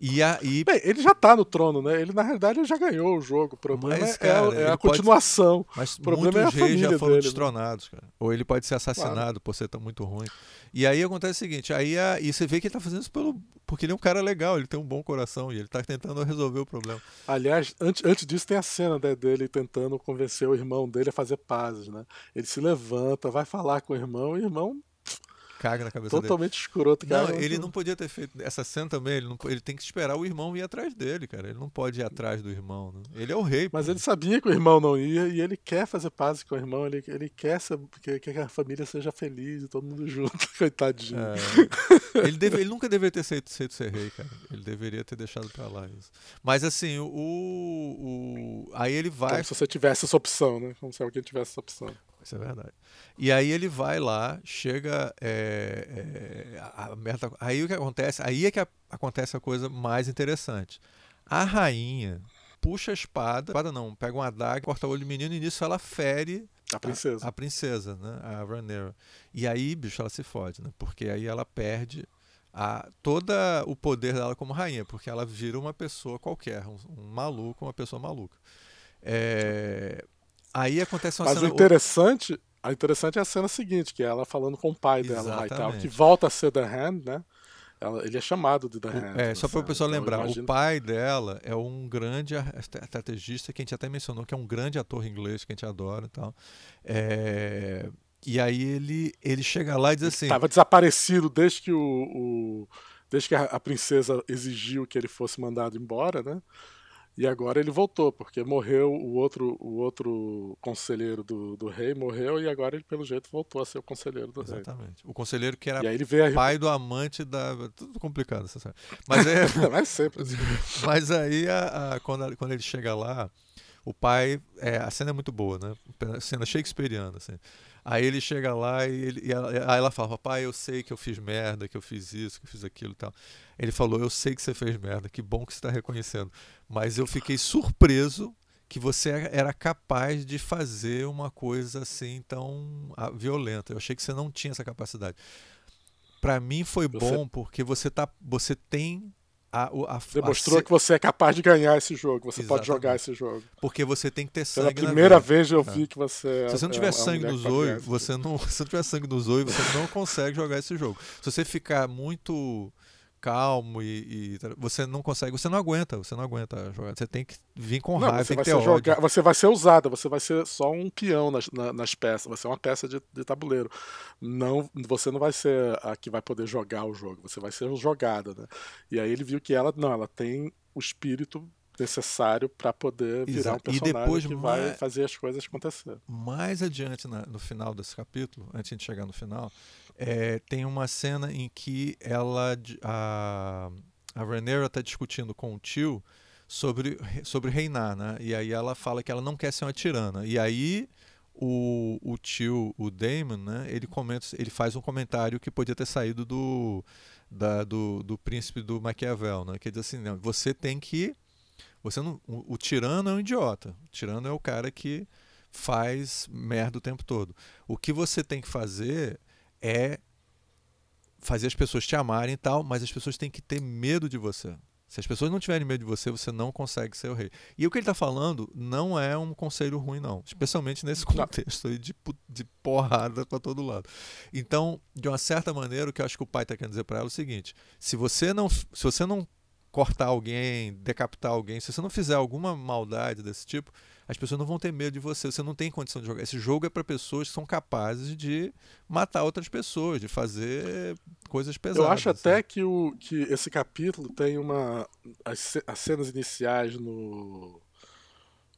E, a. Bem, ele já tá no trono, né? Ele, na realidade, já ganhou o jogo. O problema mas, é, cara, é, a continuação. Pode... Mas o problema muitos é reis já foram dele, né? destronados, cara. Ou ele pode ser assassinado claro. por ser tão muito ruim. E aí acontece o seguinte, aí a, e você vê que ele tá fazendo isso pelo, porque ele é um cara legal, ele tem um bom coração e ele tá tentando resolver o problema. Aliás, antes, antes disso tem a cena né, dele tentando convencer o irmão dele a fazer pazes, né? Ele se levanta, vai falar com o irmão e o irmão caga na cabeça Totalmente dele. escroto, cara. Não, ele não podia ter feito essa cena também. Ele, não, ele tem que esperar o irmão ir atrás dele, cara. Ele não pode ir atrás do irmão. Né? Ele é o rei. Mas pô. ele sabia que o irmão não ia e ele quer fazer paz com o irmão. Ele, ele quer que, que a família seja feliz e todo mundo junto. Coitadinho. É. ele, deve, ele nunca deveria ter feito, feito ser rei, cara. Ele deveria ter deixado pra lá isso. Mas assim, o. o aí ele vai. Como se você tivesse essa opção, né? Como se alguém tivesse essa opção. Isso é verdade. E aí ele vai lá, chega. É, é, a, merda, aí o que acontece? Aí é que a, acontece a coisa mais interessante. A rainha puxa a espada, espada não, pega uma adaga, corta o olho do menino e nisso ela fere a princesa. A, a princesa, né? A Rhaenyra. E aí, bicho, ela se fode, né? Porque aí ela perde a, todo o poder dela como rainha, porque ela vira uma pessoa qualquer, um, um maluco, uma pessoa maluca. É, aí acontece uma Mas cena... o interessante, a interessante é a cena seguinte, que é ela falando com o pai dela, tal, que volta a ser The Hand, né? Ela, ele é chamado de The Hand. É, só para o pessoal então, lembrar, imagino... o pai dela é um grande estrategista que a gente até mencionou, que é um grande ator inglês que a gente adora e tal. É, e aí ele, ele chega lá e diz assim. Estava desaparecido desde que o, o desde que a, a, princesa exigiu que ele fosse mandado embora, né? E agora ele voltou, porque morreu o outro, o outro conselheiro do, do rei, morreu, e agora ele, pelo jeito, voltou a ser o conselheiro do Exatamente. rei. Exatamente. O conselheiro que era a... pai do amante da. Tudo complicado, essa série. Mas, é... Mas sempre. Mas aí, a, a, quando, quando ele chega lá, o pai. É, a cena é muito boa, né? A cena shakespeariana, assim. Aí ele chega lá e, ele, e ela, aí ela fala: Papai, eu sei que eu fiz merda, que eu fiz isso, que eu fiz aquilo e tal. Ele falou: Eu sei que você fez merda, que bom que você está reconhecendo. Mas eu fiquei surpreso que você era capaz de fazer uma coisa assim tão ah, violenta. Eu achei que você não tinha essa capacidade. Para mim foi bom porque você tá, você tem a, a, Demonstrou a... que você é capaz de ganhar esse jogo, você Exatamente. pode jogar esse jogo. Porque você tem que ter sangue Pela primeira vez eu vi é. que você. Se você não tiver é, sangue é nos olhos, você não. Se não tiver sangue nos olhos, você não consegue jogar esse jogo. Se você ficar muito calmo e, e, você não consegue, você não aguenta, você não aguenta jogar. Você tem que vir com não, raiva, tem que ter Você vai ser usada, você vai ser só um peão nas, nas peças, vai ser uma peça de, de, tabuleiro. Não, você não vai ser a que vai poder jogar o jogo, você vai ser jogada, né? E aí ele viu que ela não, ela tem o espírito necessário para poder virar Exato. um personagem e depois, que mais, vai fazer as coisas acontecer. Mais adiante na, no final desse capítulo, antes de chegar no final, é, tem uma cena em que ela a, a Rhaenyra está discutindo com o tio sobre, sobre reinar, né? E aí ela fala que ela não quer ser uma tirana. E aí o, o tio, o Damon, né? Ele comenta, ele faz um comentário que podia ter saído do da, do, do príncipe do Maquiavel, né? Que diz assim, não, você tem que você não, o, o tirano é um idiota. O tirano é o cara que faz merda o tempo todo. O que você tem que fazer é fazer as pessoas te amarem e tal, mas as pessoas têm que ter medo de você. Se as pessoas não tiverem medo de você, você não consegue ser o rei. E o que ele está falando não é um conselho ruim, não. Especialmente nesse contexto aí de, de porrada para todo lado. Então, de uma certa maneira, o que eu acho que o pai está querendo dizer para ela é o seguinte: se você não, se você não cortar alguém, decapitar alguém, se você não fizer alguma maldade desse tipo, as pessoas não vão ter medo de você, você não tem condição de jogar. Esse jogo é para pessoas que são capazes de matar outras pessoas, de fazer coisas pesadas. Eu acho assim. até que, o, que esse capítulo tem uma. As, as cenas iniciais no,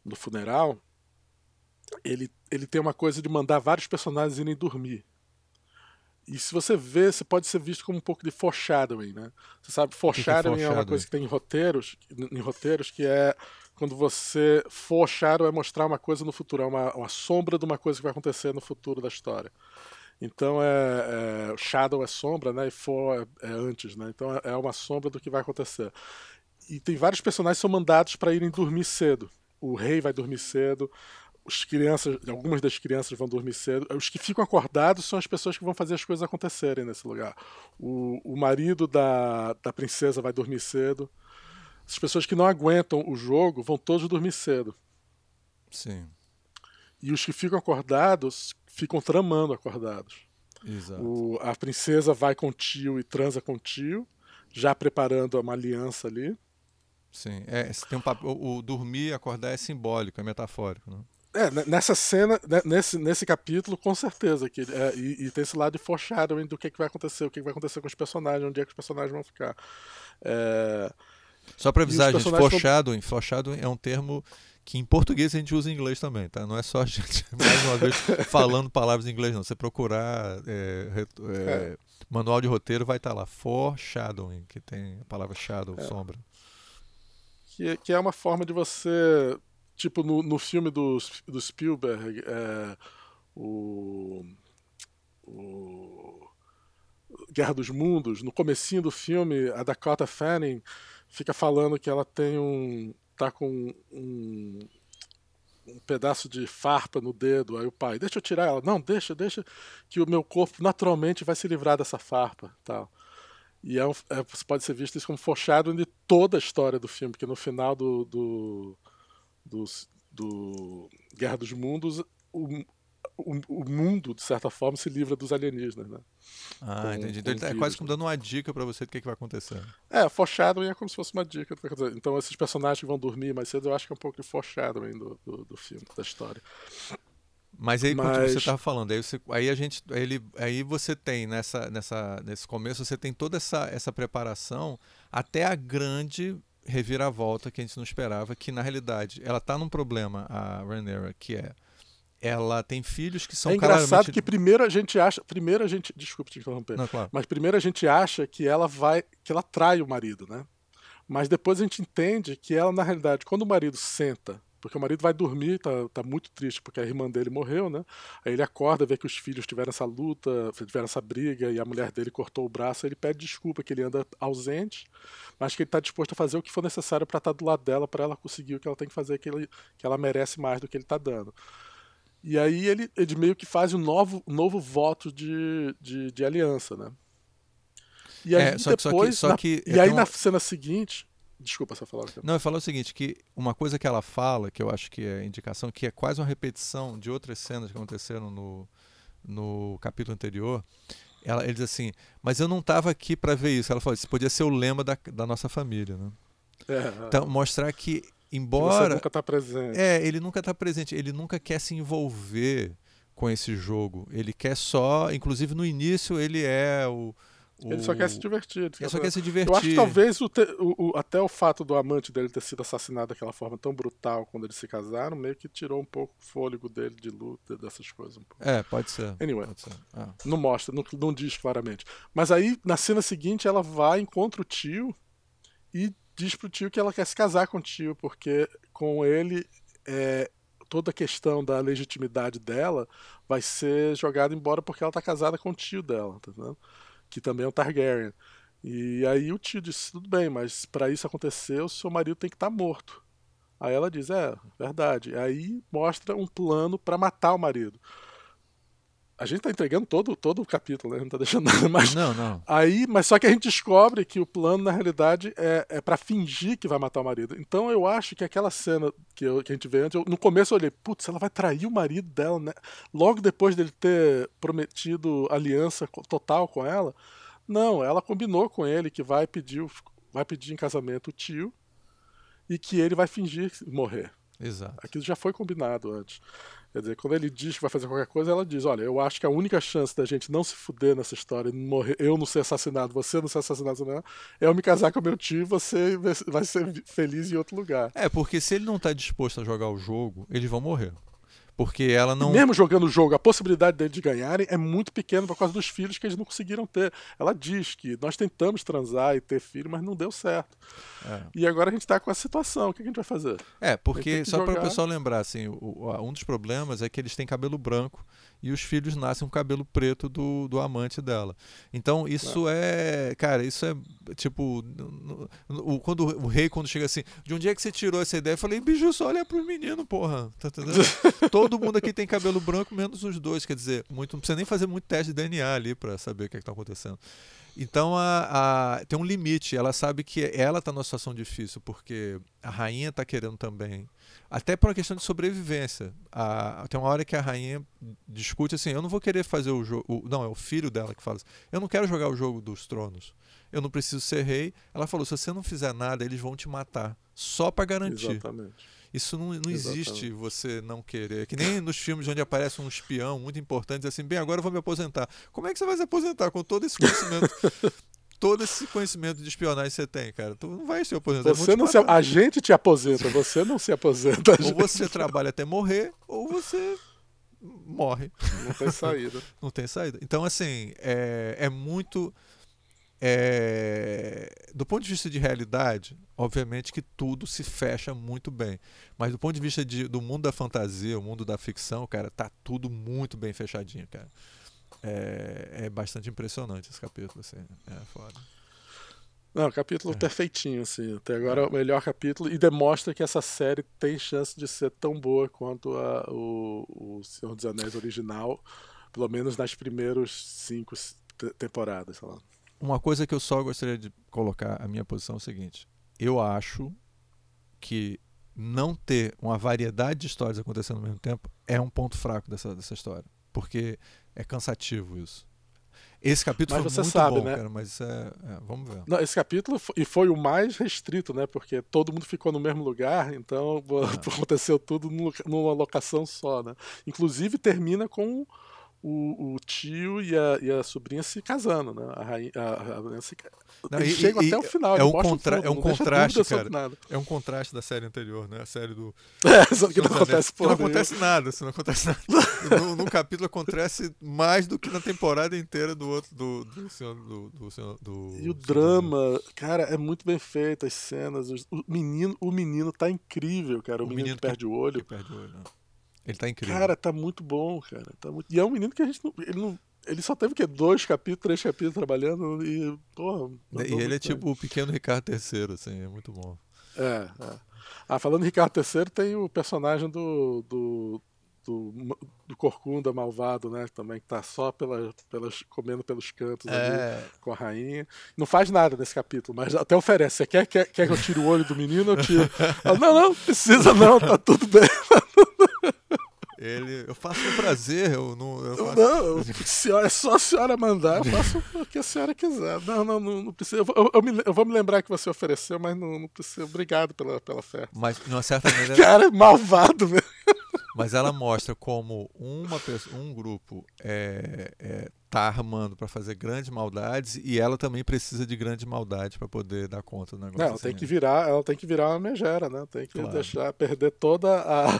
no funeral, ele, ele tem uma coisa de mandar vários personagens irem dormir. E se você vê, você pode ser visto como um pouco de foreshadowing, né? Você sabe, foreshadowing, que que é, é, uma coisa que tem em roteiros, em roteiros que é quando você foreshadow é mostrar uma coisa no futuro, é uma, uma sombra de uma coisa que vai acontecer no futuro da história. Então é, é shadow é sombra, né? E for é, é antes, né? Então é, é uma sombra do que vai acontecer. E tem vários personagens que são mandados para irem dormir cedo. O rei vai dormir cedo, as crianças, algumas das crianças vão dormir cedo. Os que ficam acordados são as pessoas que vão fazer as coisas acontecerem nesse lugar. O, o marido da, da princesa vai dormir cedo. As pessoas que não aguentam o jogo vão todos dormir cedo. Sim. E os que ficam acordados ficam tramando acordados. Exato. O, a princesa vai com o tio e transa com o tio, já preparando uma aliança ali. Sim, é, tem um o, o dormir e acordar é simbólico, é metafórico, né? É, nessa cena, né, nesse, nesse capítulo, com certeza. Que, é, e, e, tem esse lado de foreshadowing do que, que vai acontecer, o que, que vai acontecer com os personagens, onde é que os personagens vão ficar. É... Só pra avisar, gente, foreshadowing, foreshadowing é um termo que em português a gente usa em inglês também, tá? Não é só a gente, mais uma vez, falando palavras em inglês, não. Você procurar é, é, é. manual de roteiro, vai estar tá lá. Foreshadowing, que tem a palavra shadow, é. sombra. Que, que é uma forma de você Tipo, no, no filme do, do Spielberg, é, o, o Guerra dos Mundos, no comecinho do filme, a Dakota Fanning fica falando que ela tem um. tá com um, um pedaço de farpa no dedo. Aí o pai, deixa eu tirar ela. Não, deixa, deixa, que o meu corpo naturalmente vai se livrar dessa farpa. tal. E é, um, é pode ser visto isso como forchado de toda a história do filme, porque no final do, do do, do Guerra dos Mundos, o, o, o, mundo, de certa forma, se livra dos alienígenas, né? Ah, com, entendi. Então ele é quase como dando uma dica para você do que, é que vai acontecer. É, foreshadowing é como se fosse uma dica acontecer. Então esses personagens que vão dormir mais cedo, eu acho que é um pouco de foreshadowing do, do, do filme, da história. Mas aí, Mas... você estava falando, aí, você, aí a gente, ele, aí você tem nessa, nessa, nesse começo, você tem toda essa, essa preparação até a grande reviravolta que a gente não esperava, que na realidade ela está num problema, a Rhaenyra, que é ela tem filhos que são É engraçado claramente... que primeiro a gente acha, primeiro a gente, desculpe te interromper, não, claro. mas primeiro a gente acha que ela vai, que ela trai o marido, né? Mas depois a gente entende que ela na realidade, quando o marido senta porque o marido vai dormir, tá, tá muito triste porque a irmã dele morreu, né? Aí ele acorda, vê que os filhos tiveram essa luta, tiveram essa briga e a mulher dele cortou o braço. Ele pede desculpa que ele anda ausente, mas que ele está disposto a fazer o que for necessário para estar tá do lado dela, para ela conseguir o que ela tem que fazer, que, ele, que ela merece mais do que ele está dando. E aí ele, ele meio que faz um novo, novo voto de, de, de aliança, né? E aí é, só depois, que, só que, só que, e aí na cena seguinte, Desculpa só falar. Não, eu falo o seguinte, que uma coisa que ela fala, que eu acho que é indicação, que é quase uma repetição de outras cenas que aconteceram no, no capítulo anterior, ela, ele diz assim, mas eu não estava aqui para ver isso. Ela falou, isso podia ser o lema da, da nossa família, né? É, então, mostrar que, embora... Você nunca está presente. É, ele nunca está presente, ele nunca quer se envolver com esse jogo. Ele quer só, inclusive no início ele é o ele só quer se divertir. Ele, ele só quer se divertir. Eu acho que talvez o te, o, até o fato do amante dele ter sido assassinado daquela forma tão brutal quando eles se casaram, meio que tirou um pouco o fôlego dele de luta, dessas coisas. Um é, pode ser. Anyway, pode ser. Ah. não mostra, não, não diz claramente. Mas aí, na cena seguinte, ela vai, encontra o tio e diz pro tio que ela quer se casar com o tio, porque com ele é, toda a questão da legitimidade dela vai ser jogada embora porque ela tá casada com o tio dela, tá vendo? Que também é um Targaryen. E aí o tio disse: tudo bem, mas para isso acontecer, o seu marido tem que estar tá morto. Aí ela diz: é, verdade. Aí mostra um plano para matar o marido. A gente tá entregando todo, todo o capítulo, né? Não tá deixando nada mais. Não, não. Aí, mas só que a gente descobre que o plano, na realidade, é, é para fingir que vai matar o marido. Então eu acho que aquela cena que, eu, que a gente vê antes, eu, no começo eu olhei, putz, ela vai trair o marido dela, né? Logo depois dele ter prometido aliança total com ela. Não, ela combinou com ele que vai pedir, vai pedir em casamento o tio e que ele vai fingir morrer. Exato. Aquilo já foi combinado antes. Quer dizer, quando ele diz que vai fazer qualquer coisa, ela diz: Olha, eu acho que a única chance da gente não se fuder nessa história, morrer, eu não ser assassinado, você não ser assassinado, não, é eu me casar com meu tio e você vai ser feliz em outro lugar. É, porque se ele não está disposto a jogar o jogo, eles vão morrer. Porque ela não. E mesmo jogando o jogo, a possibilidade deles de ganharem é muito pequena por causa dos filhos que eles não conseguiram ter. Ela diz que nós tentamos transar e ter filho, mas não deu certo. É. E agora a gente está com essa situação. O que a gente vai fazer? É, porque, só para o pessoal lembrar, assim, o, um dos problemas é que eles têm cabelo branco e os filhos nascem com cabelo preto do, do amante dela. Então, isso é. Cara, isso é tipo. O, quando, o rei, quando chega assim, de onde é que você tirou essa ideia? Eu falei, bicho, só olha pro menino, porra. Tá entendendo? Todo mundo aqui tem cabelo branco, menos os dois. Quer dizer, muito, não precisa nem fazer muito teste de DNA ali para saber o que, é que tá acontecendo. Então a, a, tem um limite. Ela sabe que ela está numa situação difícil, porque a rainha está querendo também até por uma questão de sobrevivência. A, tem uma hora que a rainha discute assim: eu não vou querer fazer o jogo. Não, é o filho dela que fala assim: eu não quero jogar o jogo dos tronos. Eu não preciso ser rei. Ela falou: se você não fizer nada, eles vão te matar. Só para garantir. Exatamente. Isso não, não existe você não querer. Que nem nos filmes onde aparece um espião muito importante, assim, bem, agora eu vou me aposentar. Como é que você vai se aposentar com todo esse conhecimento? todo esse conhecimento de espionagem que você tem, cara. Tu não vai se aposentar. Você não se, a gente te aposenta, você não se aposenta. ou você trabalha até morrer, ou você morre. Não tem saída. não tem saída. Então, assim, é, é muito. É, do ponto de vista de realidade, obviamente que tudo se fecha muito bem. Mas do ponto de vista de, do mundo da fantasia, o mundo da ficção, cara, tá tudo muito bem fechadinho, cara. É, é bastante impressionante esse capítulo, assim. É foda. Não, capítulo é. perfeitinho, assim. Até agora é o melhor capítulo e demonstra que essa série tem chance de ser tão boa quanto a, o, o Senhor dos Anéis original, pelo menos nas primeiras cinco temporadas, sei lá. Uma coisa que eu só gostaria de colocar a minha posição é o seguinte: eu acho que não ter uma variedade de histórias acontecendo ao mesmo tempo é um ponto fraco dessa, dessa história. Porque é cansativo isso. Esse capítulo mas foi muito sabe, bom, né? cara, mas é, é, vamos ver. Não, esse capítulo foi, e foi o mais restrito, né? Porque todo mundo ficou no mesmo lugar, então é. aconteceu tudo numa locação só, né? Inclusive termina com o, o tio e a, e a, sobrinha se casando, né? A rainha, a, a, se, não, e, chegam e, até o final. É um, contra, tudo, é um contraste, cara. É um contraste da série anterior, né? A série do. É, só que não acontece Não acontece nada, se não acontece nada. no, no, capítulo acontece mais do que na temporada inteira do outro, do, do senhor. Do, do, senhor, do e o drama, cara, é muito bem feito, as cenas. O menino, o menino tá incrível, cara. O, o menino, menino, que perde o olho. Que perde o olho, não. Ele tá incrível. Cara, tá muito bom, cara. Tá muito... E é um menino que a gente não. Ele, não... ele só teve que dois capítulos, três capítulos trabalhando e. Porra, e ele é tipo o pequeno Ricardo III, assim, é muito bom. É, é. Ah, falando em Ricardo III, tem o personagem do. do do, do Corcunda malvado, né? Também que tá só pela, pelas, comendo pelos cantos é... ali com a rainha. Não faz nada nesse capítulo, mas até oferece. Você quer, quer, quer que eu tire o olho do menino? Eu tiro. não, não, precisa não, tá tudo bem. Ele, eu faço com prazer, eu não. Eu faço... Não, senhora, é só a senhora mandar, eu faço o que a senhora quiser. Não, não, não, não precisa. Eu, eu, me, eu, vou me lembrar que você ofereceu, mas não, não precisa. Obrigado pela, pela fé. Mas, de uma certa maneira. Cara, é malvado, velho. Mas ela mostra como uma pessoa, um grupo é, é, tá armando para fazer grandes maldades e ela também precisa de grande maldade para poder dar conta do negócio. Não, ela assim, tem que virar, ela tem que virar uma megera, né? Tem que claro. deixar perder toda a,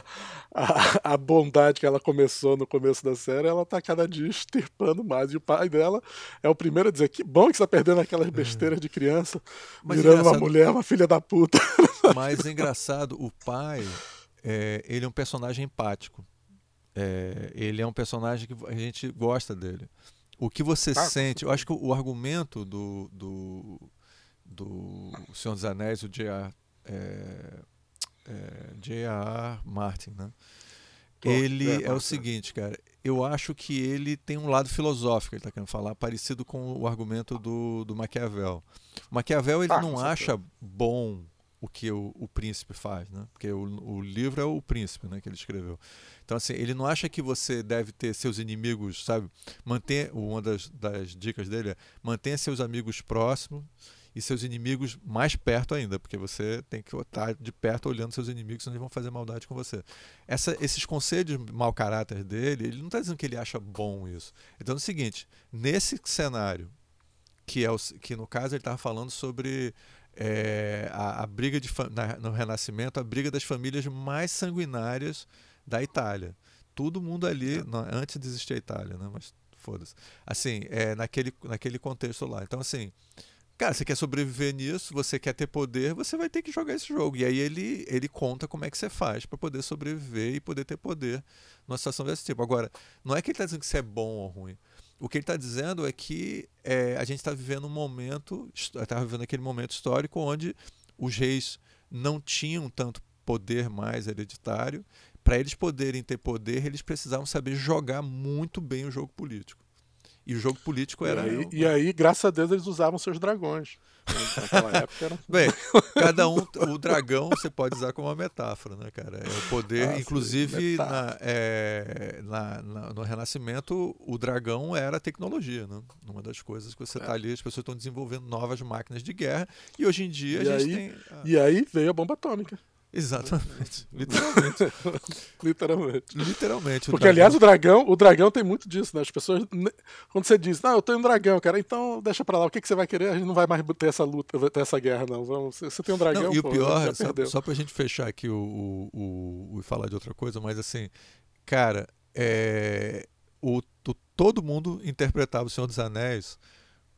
a, a, bondade que ela começou no começo da série, ela tá cada dia extirpando mais. E o pai dela é o primeiro a dizer que bom que você tá perdendo aquelas é. besteiras de criança, Mas virando uma mulher, uma filha da puta. Mas engraçado, o pai, é, ele é um personagem empático. É, ele é um personagem que a gente gosta dele. O que você ah, sente, eu acho que o argumento do, do, do Senhor dos Anéis, o J.R. É, é, Martin, né? ele é, é o seguinte, cara. Eu acho que ele tem um lado filosófico, ele está querendo falar, parecido com o argumento do, do Maquiavel. O Maquiavel ele ah, não acha bom o que o, o príncipe faz, né? Porque o, o livro é o príncipe, né, que ele escreveu. Então, assim, ele não acha que você deve ter seus inimigos, sabe? Manter, uma das, das dicas dele é mantenha seus amigos próximos e seus inimigos mais perto ainda, porque você tem que estar de perto olhando seus inimigos, senão eles vão fazer maldade com você. Essa, esses conselhos mau caráter dele, ele não está dizendo que ele acha bom isso. Então é o seguinte, nesse cenário, que, é o, que no caso ele estava falando sobre é, a, a, briga de, na, no Renascimento, a briga das famílias mais sanguinárias da Itália. Todo mundo ali, é. não, antes de existir a Itália, né? Mas foda-se. Assim, é naquele, naquele contexto lá. Então, assim, cara, você quer sobreviver nisso, você quer ter poder, você vai ter que jogar esse jogo. E aí ele, ele conta como é que você faz para poder sobreviver e poder ter poder numa situação desse tipo. Agora, não é que ele está dizendo que isso é bom ou ruim. O que ele está dizendo é que é, a gente está vivendo um momento, está vivendo aquele momento histórico onde os reis não tinham tanto poder mais hereditário para eles poderem ter poder, eles precisavam saber jogar muito bem o jogo político. E o jogo político era. E aí, e aí graças a Deus, eles usavam seus dragões. Naquela época era. Bem, cada um. O dragão você pode usar como uma metáfora, né, cara? É o poder. Ah, inclusive, na, é, na, na, no Renascimento, o dragão era tecnologia, né? Uma das coisas que você está é. ali, as pessoas estão desenvolvendo novas máquinas de guerra. E hoje em dia e a gente aí, tem. E aí veio a bomba atômica. Exatamente. Literalmente. Literalmente. Literalmente. Porque, aliás, o dragão, o dragão tem muito disso, né? As pessoas. Quando você diz, não, eu em um dragão, cara, então deixa pra lá, o que, que você vai querer? A gente não vai mais ter essa luta, ter essa guerra, não. Vamos, você tem um dragão. Não, e pô, o pior, só, só pra gente fechar aqui o, o, o, o, falar de outra coisa, mas assim, cara, é, o, o, todo mundo interpretava o Senhor dos Anéis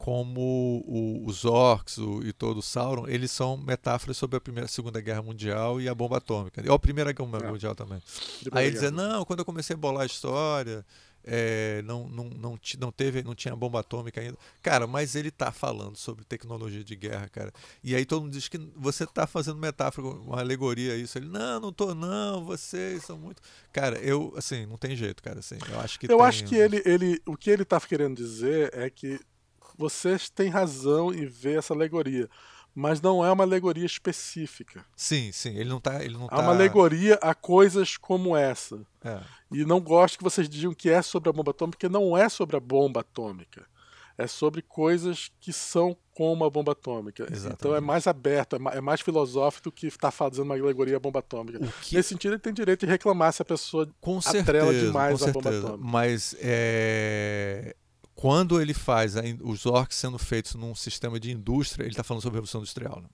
como o, os orcs o, e todo o Sauron, eles são metáforas sobre a primeira, segunda guerra mundial e a bomba atômica. Ou a primeira guerra é. mundial também. Aí ele dizia, não, quando eu comecei a bolar a história, é, não, não, não, não, teve, não tinha bomba atômica ainda. Cara, mas ele está falando sobre tecnologia de guerra, cara. E aí todo mundo diz que você está fazendo metáfora, uma alegoria a isso. Ele, não, não tô, não, vocês são muito. Cara, eu, assim, não tem jeito, cara. Assim, eu acho que. Eu tem... acho que ele, ele. O que ele está querendo dizer é que vocês têm razão em ver essa alegoria. Mas não é uma alegoria específica. Sim, sim. Ele não tá. Ele não é tá... uma alegoria a coisas como essa. É. E não gosto que vocês digam que é sobre a bomba atômica, porque não é sobre a bomba atômica. É sobre coisas que são como a bomba atômica. Exatamente. Então é mais aberto, é mais filosófico do que estar tá fazendo uma alegoria à bomba atômica. Que... Nesse sentido, ele tem direito de reclamar se a pessoa com atrela certeza, demais com a bomba certeza. atômica. Mas é quando ele faz os orcs sendo feitos num sistema de indústria, ele está falando sobre a Revolução Industrial. Né?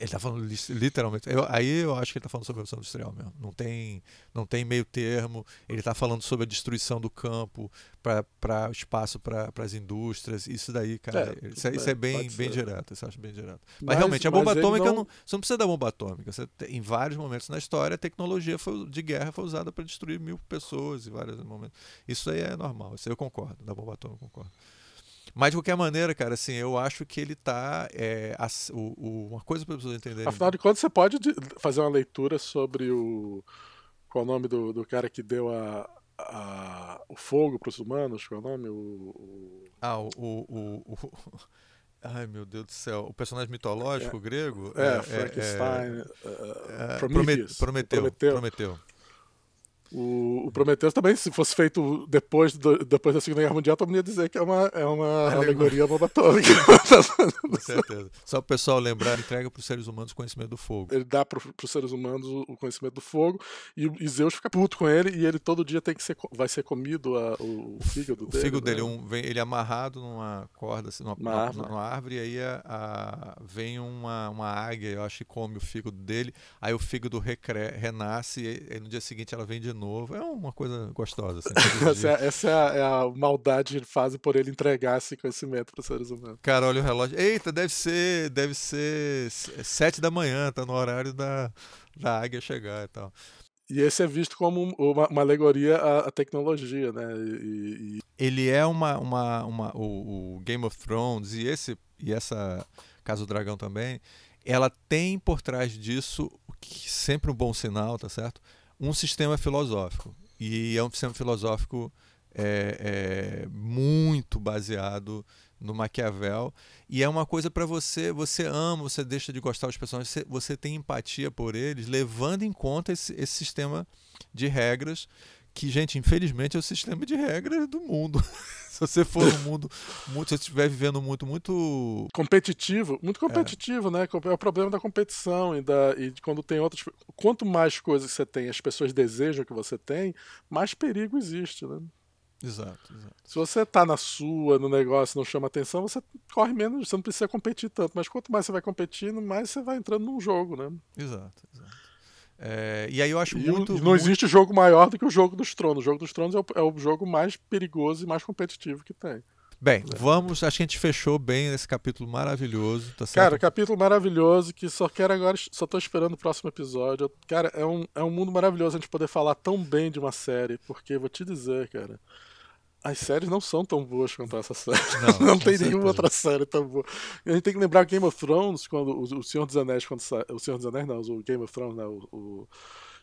Ele está falando literalmente. Eu, aí eu acho que ele está falando sobre a Revolução Industrial mesmo. Não tem, não tem meio termo. Ele está falando sobre a destruição do campo para o espaço para as indústrias. Isso daí, cara. É, isso, é, isso, é bem, bem direto. Isso eu acho bem direto. Mas, mas realmente, a bomba atômica. Não... Não, você não precisa da bomba atômica. Você, em vários momentos na história, a tecnologia foi, de guerra foi usada para destruir mil pessoas em vários momentos. Isso aí é normal. Isso aí eu concordo. Da bomba atômica, eu concordo. Mas de qualquer maneira, cara, assim, eu acho que ele tá. É, o, o, uma coisa para as pessoas entenderem. Afinal de contas, você pode fazer uma leitura sobre o. Qual é o nome do, do cara que deu a, a, o fogo para os humanos? Qual é o nome? O, o... Ah, o, o, Ai, meu Deus do céu. O personagem mitológico é, grego? É, é Frankenstein. É, uh, Prometeu. Prometeu. Prometeu. O, o Prometheus também, se fosse feito depois, do, depois da Segunda Guerra Mundial, todo mundo ia dizer que é uma, é uma alegoria bomba atômica. Com certeza. Só o pessoal lembrar, entrega para os seres humanos o conhecimento do fogo. Ele dá para os seres humanos o conhecimento do fogo e, e Zeus fica puto com ele e ele todo dia tem que ser, vai ser comido a, o, o, fígado dele. O fígado né? dele, um, vem, ele é amarrado numa corda, assim, numa, uma árvore. numa árvore, e aí a, a, vem uma, uma águia, eu acho que come o fígado dele, aí o fígado recre, renasce e, e no dia seguinte ela vem de novo. É uma coisa gostosa. Assim, essa, é, essa é, a, é, a, maldade que ele faz por ele entregar esse conhecimento para os seres humanos. Cara, olha o relógio. Eita, deve ser, deve ser sete da manhã, tá no horário da, da águia chegar e tal. E esse é visto como uma, uma alegoria à, à, tecnologia, né? E, e... Ele é uma, uma, uma o, o, Game of Thrones e esse e essa Casa do Dragão também. Ela tem por trás disso, que sempre um bom sinal, tá certo? Um sistema filosófico. E é um sistema filosófico é, é, muito baseado no Maquiavel. E é uma coisa para você, você ama, você deixa de gostar dos personagens, você, você tem empatia por eles, levando em conta esse, esse sistema de regras que, gente, infelizmente é o sistema de regras do mundo. se você for um mundo muito, se você estiver vivendo muito, muito competitivo, muito competitivo, é. né? É o problema da competição e, da, e de quando tem outras. Quanto mais coisas você tem, as pessoas desejam que você tem, mais perigo existe, né? Exato, exato. Se você tá na sua, no negócio, não chama atenção, você corre menos, você não precisa competir tanto. Mas quanto mais você vai competindo, mais você vai entrando num jogo, né? Exato, exato. É, e aí eu acho e muito. não muito... existe jogo maior do que o jogo dos tronos. O jogo dos tronos é o, é o jogo mais perigoso e mais competitivo que tem. Bem, é. vamos. Acho que a gente fechou bem esse capítulo maravilhoso. Tá Cara, capítulo maravilhoso que só quero agora. Só tô esperando o próximo episódio. Cara, é um, é um mundo maravilhoso a gente poder falar tão bem de uma série. Porque vou te dizer, cara. As séries não são tão boas quanto essa série. Não, não tem nenhuma outra série tão boa. A gente tem que lembrar Game of Thrones, quando o, o Senhor dos Anéis, quando sa... o Senhor dos Anéis não, o Game of Thrones, né, o, o...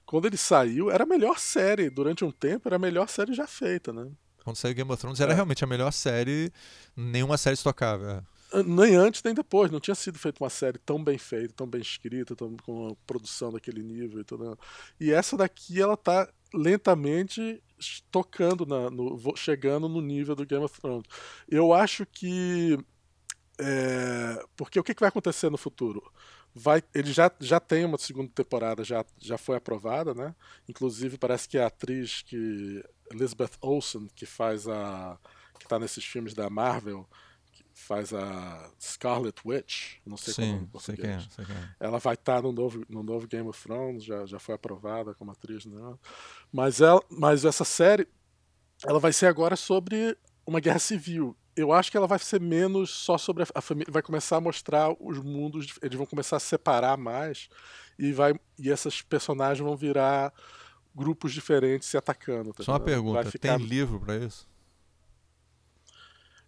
quando ele saiu, era a melhor série durante um tempo, era a melhor série já feita, né? Quando saiu Game of Thrones era é. realmente a melhor série, nenhuma série estocava. Nem antes nem depois, não tinha sido feita uma série tão bem feita, tão bem escrita, tão, com uma produção daquele nível e tudo. E essa daqui ela tá lentamente tocando na, no, chegando no nível do Game of Thrones. Eu acho que é, porque o que, vai acontecer no futuro? vai, ele já, já tem uma segunda temporada, já, já foi aprovada, né? Inclusive parece que a atriz que Elizabeth Olsen, que faz a que tá nesses filmes da Marvel, que faz a Scarlet Witch, não sei Sim, como sei quem é, sei quem é. Ela vai estar tá no novo, no novo Game of Thrones, já, já foi aprovada como atriz, né? Mas ela, mas essa série ela vai ser agora sobre uma guerra civil eu acho que ela vai ser menos só sobre a, a, família, vai começar a mostrar os mundos, eles vão começar a separar mais e vai e essas personagens vão virar grupos diferentes se atacando. Tá só uma pergunta, ficar... tem livro para isso?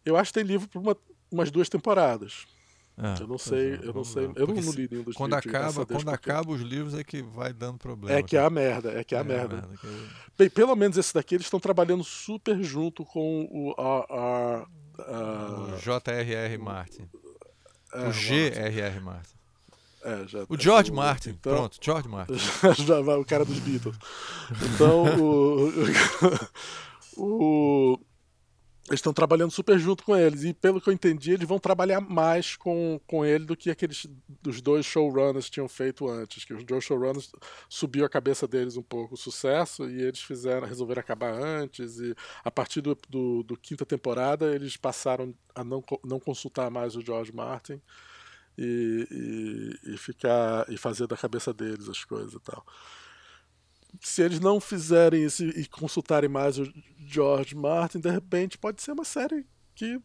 Eu acho que tem livro para uma, umas duas temporadas. Ah, eu não sei, é, eu não sei, eu não, não li nenhum dos quando livros. Acaba, quando acaba os livros é que vai dando problema. É que é a merda, é que é a é merda. A merda que... Bem, pelo menos esse daqui eles estão trabalhando super junto com o a, a J.R.R. Martin. É, o G.R.R. Martin. É, já, o George Martin, então, pronto, George Martin. o cara dos Beatles. Então, o, o, o eles estão trabalhando super junto com eles. E pelo que eu entendi, eles vão trabalhar mais com, com ele do que aqueles dos dois showrunners tinham feito antes. Que os dois showrunners subiu a cabeça deles um pouco o sucesso e eles fizeram, resolveram acabar antes. E a partir do, do, do quinta temporada, eles passaram a não, não consultar mais o George Martin e, e, e ficar e fazer da cabeça deles as coisas e tal se eles não fizerem isso e consultarem mais o George Martin, de repente pode ser uma série que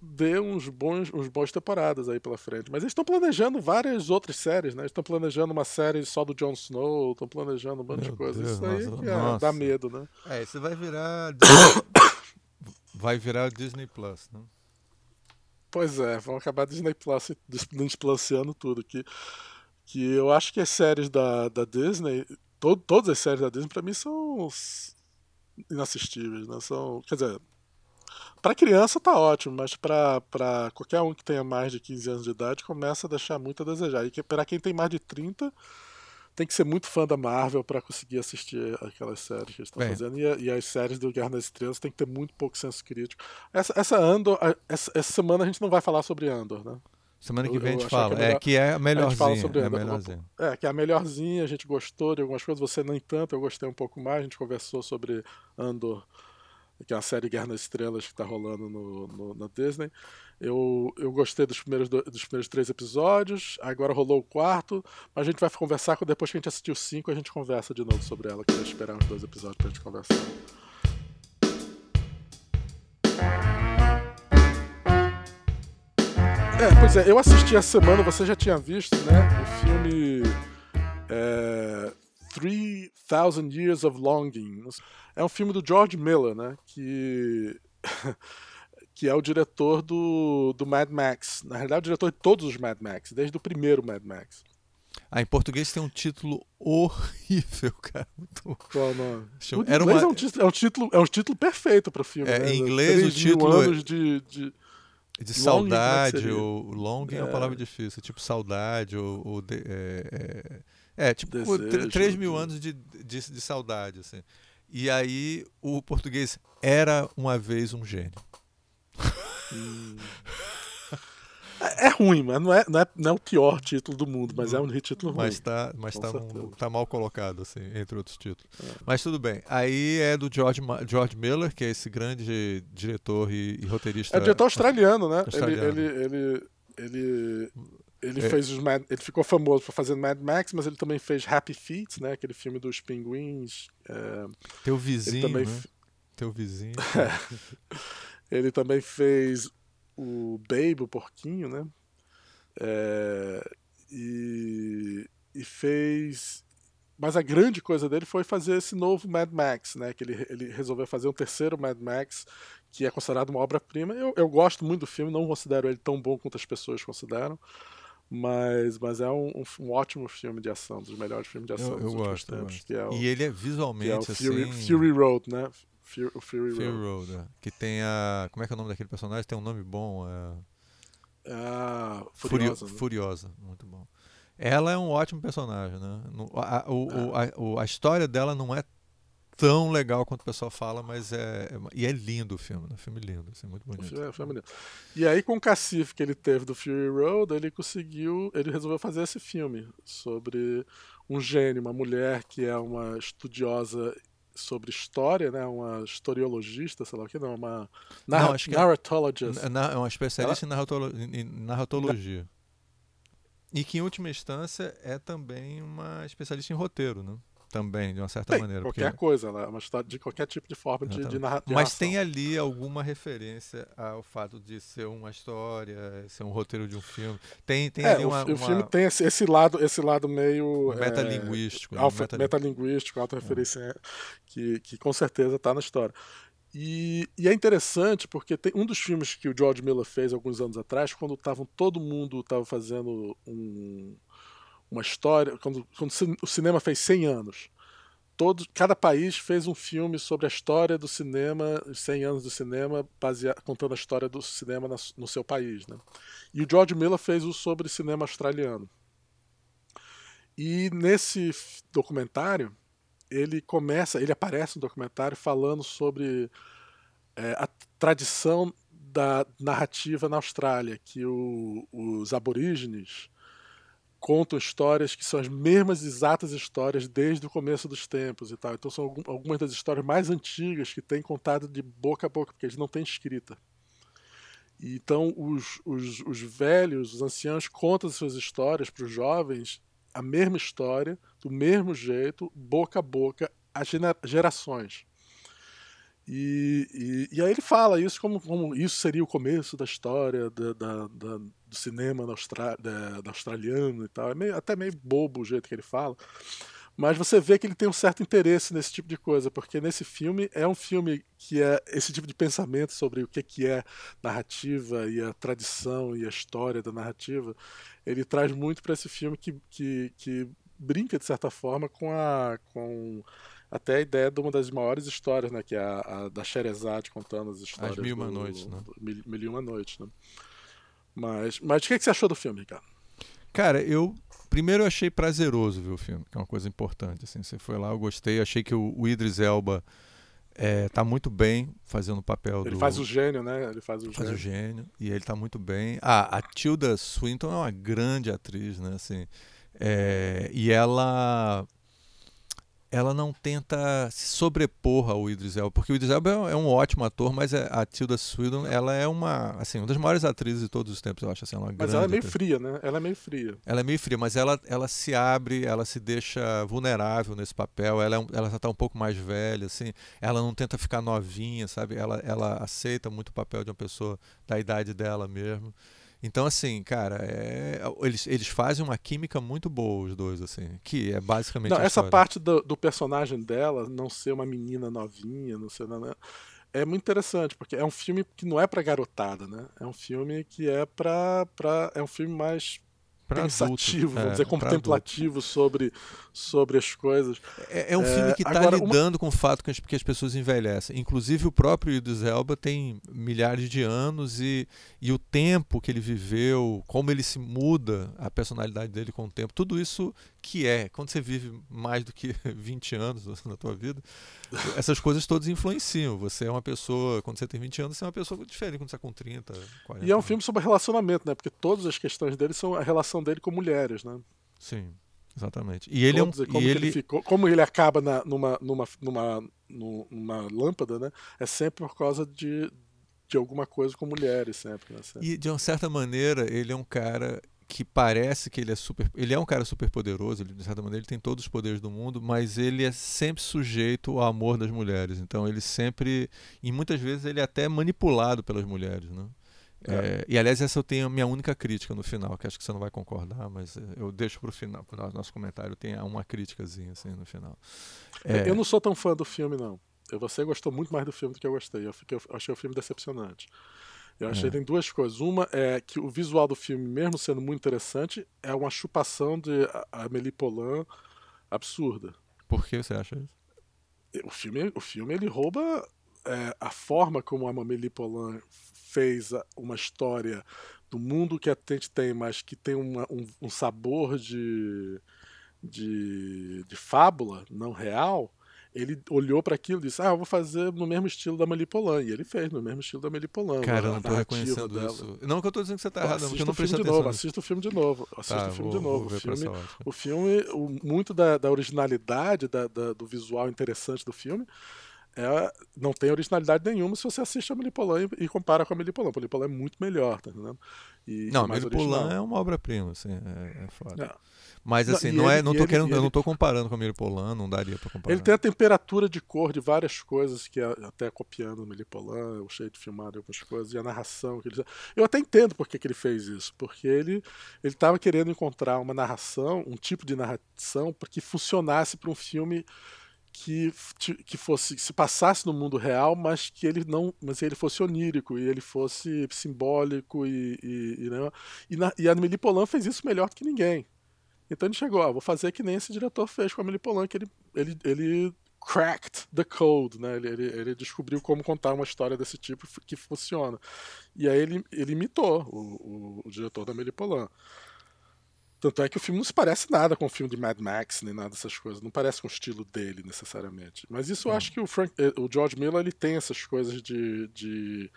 dê uns bons, uns bons temporadas aí pela frente. Mas eles estão planejando várias outras séries, né? Estão planejando uma série só do Jon Snow, estão planejando um monte Meu de coisa. Deus, isso aí nossa, é, dá medo, né? É, isso vai virar. vai virar Disney Plus, né? Pois é, vão acabar Disney Plus Disney tudo. Que, que eu acho que as séries da, da Disney todo, todas as séries da Disney para mim são inassistíveis, né? São, quer dizer, para criança tá ótimo, mas para qualquer um que tenha mais de 15 anos de idade começa a deixar muito a desejar. E para quem tem mais de 30, tem que ser muito fã da Marvel para conseguir assistir aquelas séries que eles estão fazendo. E, e, as séries do Guerra nas Estrelas tem que ter muito pouco senso crítico. Essa, essa Andor, essa, essa semana a gente não vai falar sobre Andor, né? Semana que vem a gente fala. Que é, é, que é a melhorzinha. A fala sobre é, a melhorzinha. é, que é a melhorzinha, a gente gostou de algumas coisas, você nem tanto, eu gostei um pouco mais. A gente conversou sobre Andor, que é a série Guerra nas Estrelas que está rolando no, no, na Disney. Eu, eu gostei dos primeiros, dos primeiros três episódios, agora rolou o quarto, mas a gente vai conversar, depois que a gente assistiu cinco, a gente conversa de novo sobre ela, que vai esperar uns dois episódios pra gente conversar. É, pois é, eu assisti essa semana, você já tinha visto, né? O filme é, 3000 Years of Longing. É um filme do George Miller, né? Que, que é o diretor do, do Mad Max. Na realidade, o diretor de todos os Mad Max, desde o primeiro Mad Max. Ah, em português tem um título horrível, cara. Muito... Qual o nome? Era uma... é, um título, é, um título, é um título perfeito para o filme. É, né? Em inglês, o título. É anos de, de de saudade, ou long é uma palavra difícil, tipo saudade, ou, ou de, é, é, é, tipo Desejo, 3 mil anos de, de, de, saudade, assim. E aí o português era uma vez um gênio. Hum. É, é ruim, mas não é, não, é, não é o pior título do mundo, mas é um título ruim. Mas tá, mas tá, tá, mal colocado, assim, entre outros títulos. É. Mas tudo bem. Aí é do George, George Miller, que é esse grande diretor e, e roteirista. É diretor australiano, né? Australiano. Ele, ele, ele, ele, ele é. fez os Mad, ele ficou famoso por fazer Mad Max, mas ele também fez Happy Feet, né? Aquele filme dos pinguins. É... Teu vizinho, também né? Teu vizinho. ele também fez o Babe, o porquinho, né? É, e, e fez. Mas a grande coisa dele foi fazer esse novo Mad Max, né? Que ele, ele resolveu fazer um terceiro Mad Max, que é considerado uma obra-prima. Eu, eu gosto muito do filme, não considero ele tão bom quanto as pessoas consideram. Mas, mas é um, um, um ótimo filme de ação, dos melhores filmes de ação eu, eu gosto, tempos, eu gosto. É o, e ele é visualmente é o Fury, assim... Fury Road, né? Fury, o Fury, Fury Road. Road é. Que tem a. Como é que é o nome daquele personagem? Tem um nome bom. É... Ah, Furiosa. Furio... Né? Furiosa, muito bom. Ela é um ótimo personagem, né? A, o, é. a, a história dela não é tão legal quanto o pessoal fala, mas é. é e é lindo o filme, né? Filme lindo, assim, muito bonito. O filme, é, o filme lindo. E aí, com o cacife que ele teve do Fury Road, ele conseguiu. Ele resolveu fazer esse filme sobre um gênio, uma mulher que é uma estudiosa sobre história, né? Uma historiologista, sei lá o que, não, uma narra não, acho que é narratologist. É, é uma especialista Ela... em, narratologia. E que, em última instância, é também uma especialista em roteiro, né? Também, de uma certa Bem, maneira. Qualquer porque... coisa, né? uma história de qualquer tipo de forma de, de, narra de Mas tem ali alguma referência ao fato de ser uma história, ser um roteiro de um filme. Tem, tem é, ali uma. O, o filme tem esse, esse, lado, esse lado meio. Metalinguístico. É, alfa, metalinguístico, metalinguístico autorreferência, é. que, que com certeza está na história. E, e, é interessante porque tem um dos filmes que o George Miller fez alguns anos atrás, quando estavam todo mundo estava fazendo um, uma história, quando, quando o cinema fez 100 anos, todo, cada país fez um filme sobre a história do cinema, os 100 anos do cinema, baseado, contando a história do cinema na, no seu país. Né? E o George Miller fez o sobre cinema australiano. E nesse documentário, ele começa, ele aparece no documentário falando sobre é, a tradição da narrativa na Austrália, que o, os aborígenes contam histórias que são as mesmas exatas histórias desde o começo dos tempos e tal. Então são algumas das histórias mais antigas que têm contado de boca a boca, porque eles não têm escrita. Então os, os, os velhos, os anciãos contam as suas histórias para os jovens, a mesma história, do mesmo jeito, boca a boca, a gerações. E, e, e, aí ele fala isso como, como, isso seria o começo da história da, da, da, do cinema da, Austra, da, australiano e tal. É meio, até meio bobo o jeito que ele fala. Mas você vê que ele tem um certo interesse nesse tipo de coisa, porque nesse filme é um filme que é esse tipo de pensamento sobre o que, que é narrativa e a tradição e a história da narrativa. Ele traz muito para esse filme que, que, que brinca, de certa forma, com a. Com, até a ideia de uma das maiores histórias, né? Que é a, a da Sherezade contando as histórias. As Mil e Uma Noites, né? Mil, mil e Uma Noites, né? Mas, mas o que, é que você achou do filme, Ricardo? Cara, eu primeiro eu achei prazeroso ver o filme, que é uma coisa importante. Assim, você foi lá, eu gostei, achei que o, o Idris Elba é, tá muito bem fazendo o papel ele do. Ele faz o gênio, né? Ele faz o faz gênio. o gênio e ele tá muito bem. Ah, a Tilda Swinton é uma grande atriz, né? Assim, é, e ela ela não tenta se sobrepor ao Idris Elba, porque o Idris Elba é um ótimo ator, mas é, a Tilda Swinton, ela é uma, assim, uma das maiores atrizes de todos os tempos, eu acho, assim, ela é Mas ela é meio atriz. fria, né? Ela é meio fria. Ela é meio fria, mas ela, ela se abre, ela se deixa vulnerável nesse papel, ela, é, ela já está um pouco mais velha, assim, ela não tenta ficar novinha, sabe? Ela, ela aceita muito o papel de uma pessoa da idade dela mesmo. Então, assim, cara, é, eles, eles fazem uma química muito boa, os dois, assim, que é basicamente. Não, essa parte do, do, personagem dela não ser uma menina novinha, não ser. Né, é muito interessante, porque é um filme que não é pra garotada, né? É um filme que é pra. pra é um filme mais pensativo, adulto, vamos é, dizer, contemplativo sobre, sobre as coisas. É, é um filme que está é, lidando uma... com o fato que as, que as pessoas envelhecem. Inclusive, o próprio Idris Elba tem milhares de anos e, e o tempo que ele viveu, como ele se muda, a personalidade dele com o tempo, tudo isso que é, quando você vive mais do que 20 anos na tua vida, essas coisas todas influenciam. Você é uma pessoa, quando você tem 20 anos, você é uma pessoa diferente quando você é com 30, 40. E é um filme sobre relacionamento, né? Porque todas as questões dele são a relação dele com mulheres, né? Sim, exatamente. E ele Todos, é um, como, ele... ele... ficou, como ele acaba na, numa, numa, numa, numa lâmpada, né? É sempre por causa de, de alguma coisa com mulheres, sempre. Né? sempre. E de uma certa maneira, ele é um cara que parece que ele é super. Ele é um cara super poderoso, ele, de certa maneira, ele tem todos os poderes do mundo, mas ele é sempre sujeito ao amor das mulheres. Então ele sempre. E muitas vezes ele é até manipulado pelas mulheres, né? É. É, e aliás, essa eu tenho a minha única crítica no final, que acho que você não vai concordar, mas eu deixo para o final, para o nosso comentário, tem uma críticazinha assim no final. É... Eu não sou tão fã do filme, não. Você gostou muito mais do filme do que eu gostei. Eu, fiquei, eu achei o filme decepcionante. Eu achei é. que tem duas coisas. Uma é que o visual do filme, mesmo sendo muito interessante, é uma chupação de Amélie Poulain absurda. Por que você acha isso? O filme, o filme ele rouba é, a forma como a Amélie Poulain fez uma história do mundo que a gente tem, mas que tem uma, um, um, sabor de, de, de fábula não real ele olhou para aquilo e disse: Ah, eu vou fazer no mesmo estilo da Melipolan. E ele fez no mesmo estilo da Melipolan. Cara, eu não tô reconhecendo dela. isso. Não que eu tô dizendo que você tá errado, porque eu não prestei atenção. De novo, assista o filme de novo. Assista tá, o filme vou, de novo. O filme, o filme, o, muito da, da originalidade, da, da, do visual interessante do filme. É, não tem originalidade nenhuma se você assiste a Melipolan e, e compara com a Melipolan. A Melipolan é muito melhor, tá entendendo? E, não, a Melipolan é uma obra-prima, assim, é, é foda. É. Mas assim, não, não é, não tô querendo, ele, eu não tô comparando com a Melipolan, não daria para comparar. Ele tem a temperatura de cor de várias coisas que é, até copiando o Melipolan, o jeito filmado algumas coisas e a narração que ele Eu até entendo por que, que ele fez isso, porque ele ele estava querendo encontrar uma narração, um tipo de narração que funcionasse para um filme que, que fosse se passasse no mundo real, mas que ele não, mas ele fosse onírico e ele fosse simbólico e e, e, né? e, na, e a Amélie Polan fez isso melhor do que ninguém. Então ele chegou, ó, vou fazer que nem esse diretor fez com a Amélie Polan, que ele, ele, ele cracked the code, né? Ele, ele, ele, descobriu como contar uma história desse tipo que funciona. E aí ele, ele imitou o, o, o diretor da Amélie Polan. Tanto é que o filme não se parece nada com o filme de Mad Max, nem nada dessas coisas. Não parece com o estilo dele, necessariamente. Mas isso eu acho que o, Frank, eh, o George Miller ele tem essas coisas de, de.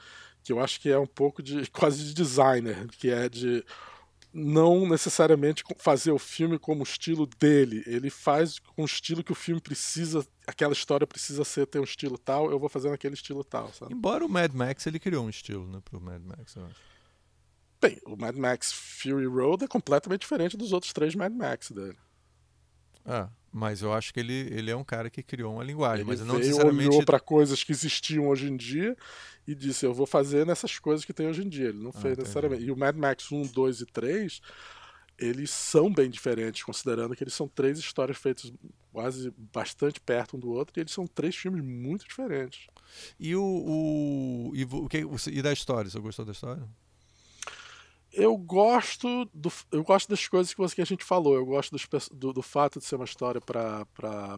que eu acho que é um pouco de. quase de designer, que é de não necessariamente fazer o filme como o estilo dele. Ele faz com o estilo que o filme precisa, aquela história precisa ser ter um estilo tal, eu vou fazer naquele estilo tal, sabe? Embora o Mad Max ele criou um estilo, né, pro Mad Max, eu acho. Bem, o Mad Max Fury Road é completamente diferente dos outros três Mad Max dele. Ah, mas eu acho que ele, ele é um cara que criou uma linguagem, ele mas não veio, necessariamente olhou para coisas que existiam hoje em dia e disse eu vou fazer nessas coisas que tem hoje em dia. Ele não ah, fez necessariamente. E o Mad Max 1, 2 e 3 eles são bem diferentes, considerando que eles são três histórias feitas quase bastante perto um do outro, e eles são três filmes muito diferentes. E o, o e, o que, e da história? Você gostou da história? Eu gosto do, eu gosto das coisas que, você, que a gente falou. Eu gosto dos, do, do, fato de ser uma história para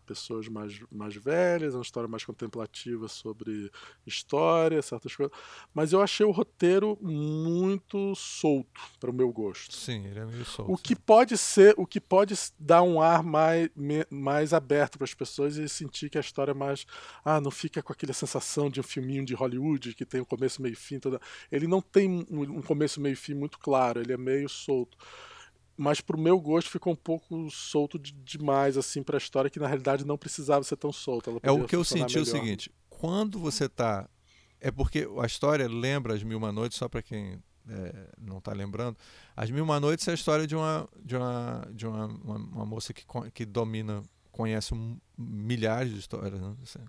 pessoas mais, mais velhas, uma história mais contemplativa sobre história, certas coisas. Mas eu achei o roteiro muito solto para o meu gosto. Sim, ele é meio solto. O que pode ser, o que pode dar um ar mais, mais aberto para as pessoas e sentir que a história é mais, ah, não fica com aquela sensação de um filminho de Hollywood que tem um começo, meio fim. Toda... Ele não tem um, um começo, meio fim muito claro, ele é meio solto. Mas pro meu gosto ficou um pouco solto de, demais, assim, pra história, que na realidade não precisava ser tão solta. é o que eu senti melhor. o seguinte, quando você tá. É porque a história lembra as Mil Uma Noites, só para quem é, não está lembrando. As Mil Uma Noites é a história de uma, de uma, de uma, uma, uma moça que, que domina, conhece um, milhares de histórias. Né? Assim,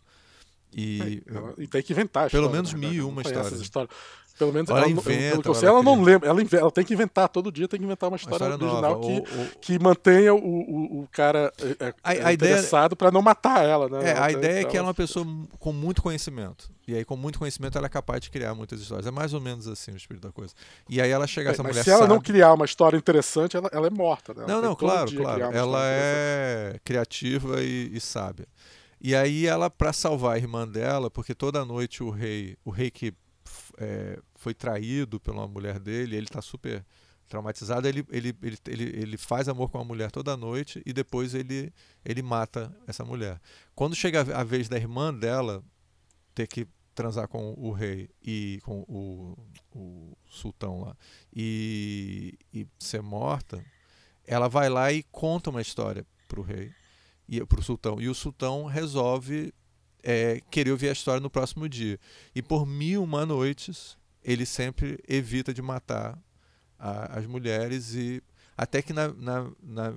e, é, e tem que inventar Pelo menos mil e uma histórias. História. Pelo menos ela, ela inventa, pelo sei, ela, ela não lembra. Ela, ela, tem que inventar, todo dia tem que inventar uma história, uma história original que, o, o... que mantenha o, o, o cara é, é a, a interessado para não matar ela. Né? É, a ideia é que ela é uma pessoa com muito conhecimento. E aí, com muito conhecimento, ela é capaz de criar muitas histórias. É mais ou menos assim o espírito da coisa. E aí ela chega, é, essa mas mulher se ela não criar uma história interessante, ela, ela é morta. Né? não, não, claro, claro. Ela é criativa e, e sábia. E aí ela, para salvar a irmã dela, porque toda noite o rei, o rei que é, foi traído pela mulher dele, ele está super traumatizado, ele, ele, ele, ele, faz amor com a mulher toda noite e depois ele, ele mata essa mulher. Quando chega a vez da irmã dela ter que transar com o rei e com o, o sultão lá e, e ser morta, ela vai lá e conta uma história para o rei e para o sultão e o sultão resolve é, querer ouvir a história no próximo dia. E por mil uma noites, ele sempre evita de matar a, as mulheres e até que na, na, na,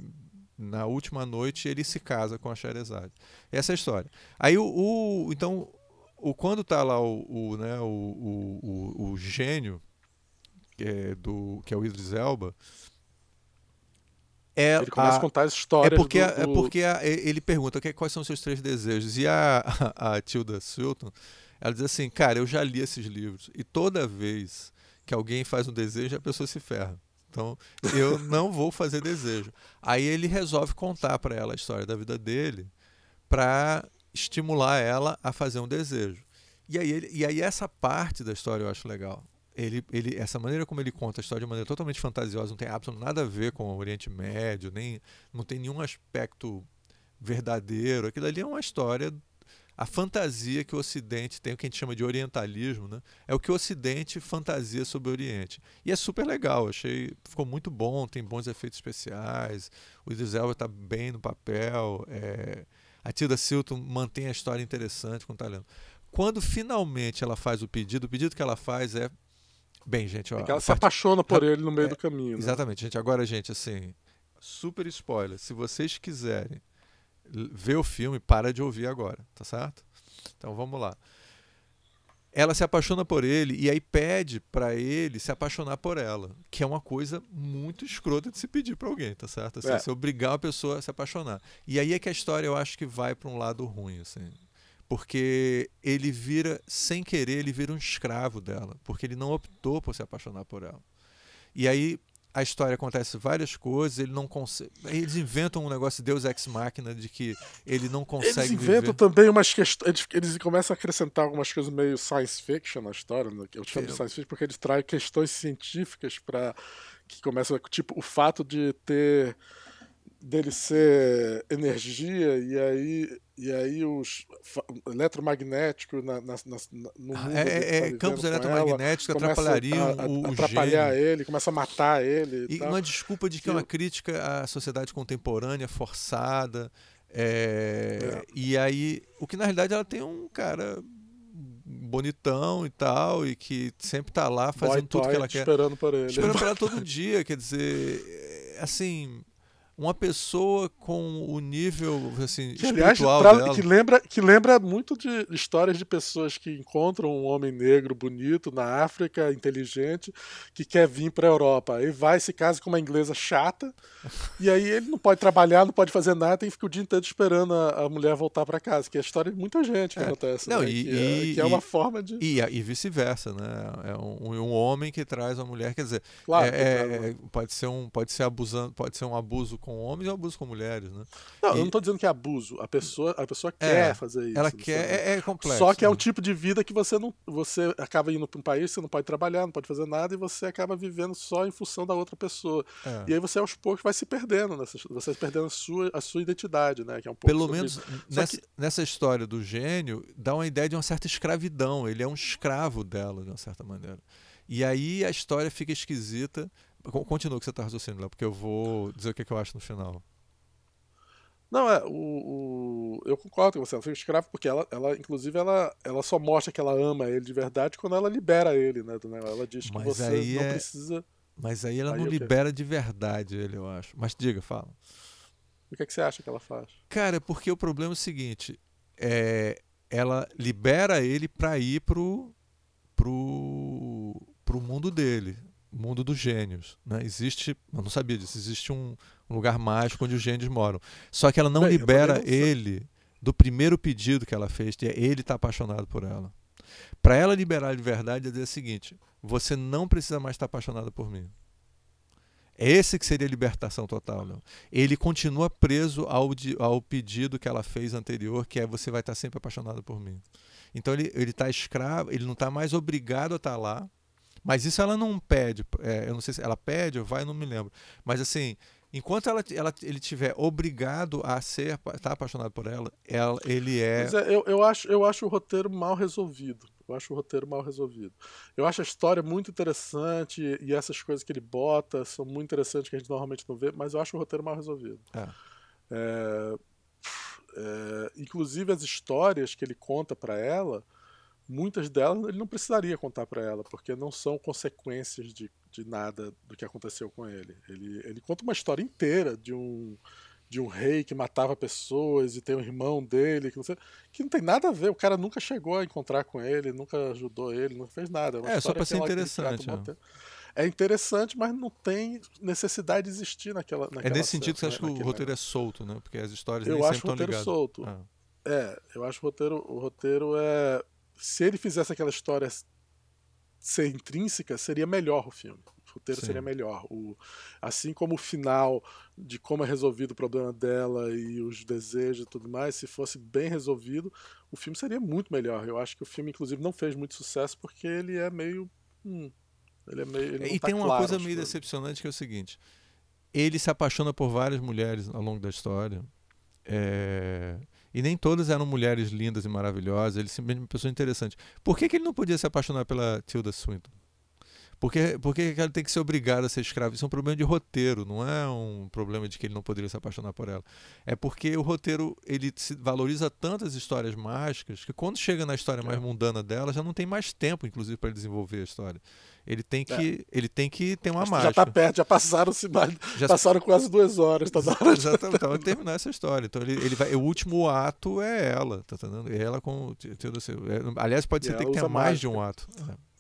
na, última noite ele se casa com a Sherazade. Essa é a história. Aí o, o então o quando está lá o, o, né, o, o, o, gênio que é, do que é o Idris Elba é ele começa a, a contar as histórias. É porque, do, do... É porque a, ele pergunta quais são os seus três desejos. E a, a, a Tilda Swilton, ela diz assim: Cara, eu já li esses livros. E toda vez que alguém faz um desejo, a pessoa se ferra. Então, eu não vou fazer desejo. Aí ele resolve contar para ela a história da vida dele para estimular ela a fazer um desejo. E aí, ele, e aí essa parte da história eu acho legal ele, ele, essa maneira como ele conta a história de maneira totalmente fantasiosa, não tem absolutamente nada a ver com o Oriente Médio, nem não tem nenhum aspecto verdadeiro. Aquilo ali é uma história a fantasia que o Ocidente tem, o que a gente chama de orientalismo, né? É o que o Ocidente fantasia sobre o Oriente. E é super legal, achei, ficou muito bom, tem bons efeitos especiais, o Idris Elba está bem no papel, é, a Tilda Silton mantém a história interessante com o talento. Quando finalmente ela faz o pedido, o pedido que ela faz é Bem, gente, ó, é que ela se apaixona por ele no meio é, do caminho. Né? Exatamente, gente. Agora, gente, assim, super spoiler. Se vocês quiserem ver o filme, para de ouvir agora, tá certo? Então vamos lá. Ela se apaixona por ele e aí pede para ele se apaixonar por ela, que é uma coisa muito escrota de se pedir para alguém, tá certo? Assim, é. Você obrigar a pessoa a se apaixonar. E aí é que a história eu acho que vai para um lado ruim, assim porque ele vira, sem querer, ele vira um escravo dela, porque ele não optou por se apaixonar por ela. E aí a história acontece várias coisas, ele não consegue. Eles inventam um negócio de Deus ex machina de que ele não consegue. Eles inventam viver. também umas questões. Eles começam a acrescentar algumas coisas meio science fiction na história, né? eu chamo de science fiction porque eles trazem questões científicas para que começam tipo o fato de ter dele ser energia e aí e aí os eletromagnéticos na, na, na, no mundo é, é, tá campos eletromagnéticos atrapalhariam a, a, o, o atrapalhar gênio. ele começa a matar ele e, e uma desculpa de que é uma crítica à sociedade contemporânea forçada é, é. e aí o que na realidade ela tem um cara bonitão e tal e que sempre tá lá fazendo Boy tudo que ela quer esperando por ele esperando por ela todo dia quer dizer é, assim uma pessoa com o nível assim, que, aliás, espiritual pra, dela. Que lembra, que lembra muito de histórias de pessoas que encontram um homem negro bonito na África, inteligente, que quer vir para a Europa. Aí vai, se casa com uma inglesa chata, e aí ele não pode trabalhar, não pode fazer nada, e fica o dia inteiro esperando a, a mulher voltar para casa, que é a história de muita gente que é. acontece. Não, né? e, que, é, que é, uma e, forma de. E, e vice-versa, né? É um, um, homem que traz uma mulher, quer dizer, claro, é, é, pode, ser um, pode ser abusando, pode ser um abuso com com homens e abuso com mulheres, né? Não, e... eu não estou dizendo que é abuso. A pessoa, a pessoa é, quer fazer isso. Ela quer, é, é, complexo. Só que é um tipo de vida que você não, você acaba indo para um país, você não pode trabalhar, não pode fazer nada e você acaba vivendo só em função da outra pessoa. É. E aí você aos poucos vai se perdendo, nessa, você vai perdendo a sua, a sua identidade, né? Que é um Pelo menos nessa, que... nessa história do gênio dá uma ideia de uma certa escravidão. Ele é um escravo dela de uma certa maneira. E aí a história fica esquisita. Continua o que você está raciocinando, Léo, porque eu vou dizer o que, é que eu acho no final. Não, é, o, o, eu concordo com você, ela fica escrava porque ela, ela, inclusive, ela, ela só mostra que ela ama ele de verdade quando ela libera ele, né? Ela diz que Mas você não é... precisa. Mas aí ela aí não libera de verdade ele, eu acho. Mas diga, fala. O que, é que você acha que ela faz? Cara, porque o problema é o seguinte: é, ela libera ele para ir pro, pro, pro mundo dele mundo dos gênios. Né? Existe, eu não sabia disso, existe um, um, lugar mágico onde os gênios moram. Só que ela não Bem, libera ele do primeiro pedido que ela fez, que é ele estar tá apaixonado por ela. Para ela liberar de verdade, é dizer o seguinte: você não precisa mais estar apaixonado por mim. É esse que seria a libertação total. Não? Ele continua preso ao, ao pedido que ela fez anterior, que é você vai estar sempre apaixonado por mim. Então ele está escravo, ele não está mais obrigado a estar lá, mas isso ela não pede. É, eu não sei se ela pede ou vai, não me lembro. Mas assim, enquanto ela, ela, ele tiver obrigado a ser estar tá apaixonado por ela, ela ele é... é. eu, eu, acho, eu acho o roteiro mal resolvido. Eu acho o roteiro mal resolvido. Eu acho a história muito interessante e essas coisas que ele bota são muito interessantes que a gente normalmente não vê, mas eu acho o roteiro mal resolvido. É. É, é, inclusive as histórias que ele conta para ela muitas delas ele não precisaria contar para ela, porque não são consequências de, de nada do que aconteceu com ele. ele. Ele conta uma história inteira de um de um rei que matava pessoas e tem um irmão dele que não, sei, que não tem nada a ver. O cara nunca chegou a encontrar com ele, nunca ajudou ele, não fez nada. É, é só para ser interessante. É interessante, mas não tem necessidade de existir naquela. naquela é nesse sentido que você acha né? que o roteiro é solto, né? Porque as histórias eu nem acho sempre estão ligadas. solto. Ah. É, eu acho o roteiro, o roteiro é se ele fizesse aquela história ser intrínseca, seria melhor o filme. O roteiro Sim. seria melhor. O, assim como o final de como é resolvido o problema dela e os desejos e tudo mais, se fosse bem resolvido, o filme seria muito melhor. Eu acho que o filme, inclusive, não fez muito sucesso porque ele é meio. Hum, ele é meio. Ele e tá tem uma claro, coisa meio decepcionante que é o seguinte: ele se apaixona por várias mulheres ao longo da história. É E nem todas eram mulheres lindas e maravilhosas, ele simplesmente uma pessoa interessante. Por que, que ele não podia se apaixonar pela Tilda Swinton? Por que, por que ele tem que ser obrigado a ser escravo? Isso é um problema de roteiro, não é um problema de que ele não poderia se apaixonar por ela. É porque o roteiro ele se valoriza tantas histórias mágicas que quando chega na história mais é. mundana dela, já não tem mais tempo, inclusive, para desenvolver a história. Ele tem que, é. ele tem que ter uma mágica. Já está perto, já passaram-se já passaram quase duas horas, tá Exatamente, então vai terminar essa história. Então ele, ele vai, o último ato é ela, tá entendendo? Ela com, é, aliás, pode ser que tenha mais de um ato. É.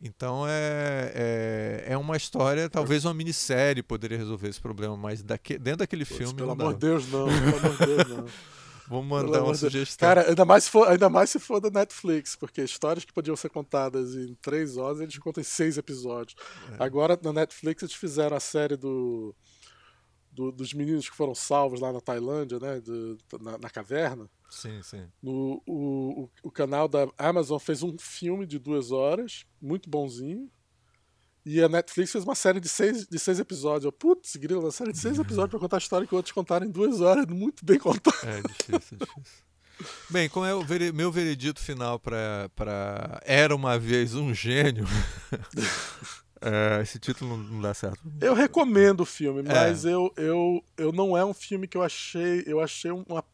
Então é, é, é, uma história, talvez uma minissérie poderia resolver esse problema, mas daqui, dentro daquele Poxa, filme. Pelo amor de Deus, não. Pelo amor de Deus, não. Vamos mandar uma sugestão. Cara, ainda mais, se for, ainda mais se for da Netflix, porque histórias que podiam ser contadas em três horas, eles contam em seis episódios. É. Agora, na Netflix, eles fizeram a série do, do, dos meninos que foram salvos lá na Tailândia, né? De, na, na caverna. Sim, sim. No, o, o, o, canal da Amazon fez um filme de duas horas, muito bonzinho. E a Netflix fez uma série de seis, de seis episódios. Putz, grilo, uma série de seis episódios pra contar a história que outros contaram em duas horas, muito bem contado. É difícil, é difícil. Bem, como é o meu veredito final para Era uma vez um gênio. é, esse título não, não, dá certo. Eu recomendo o filme, mas é. eu, eu, eu não é um filme que eu achei. Eu achei uma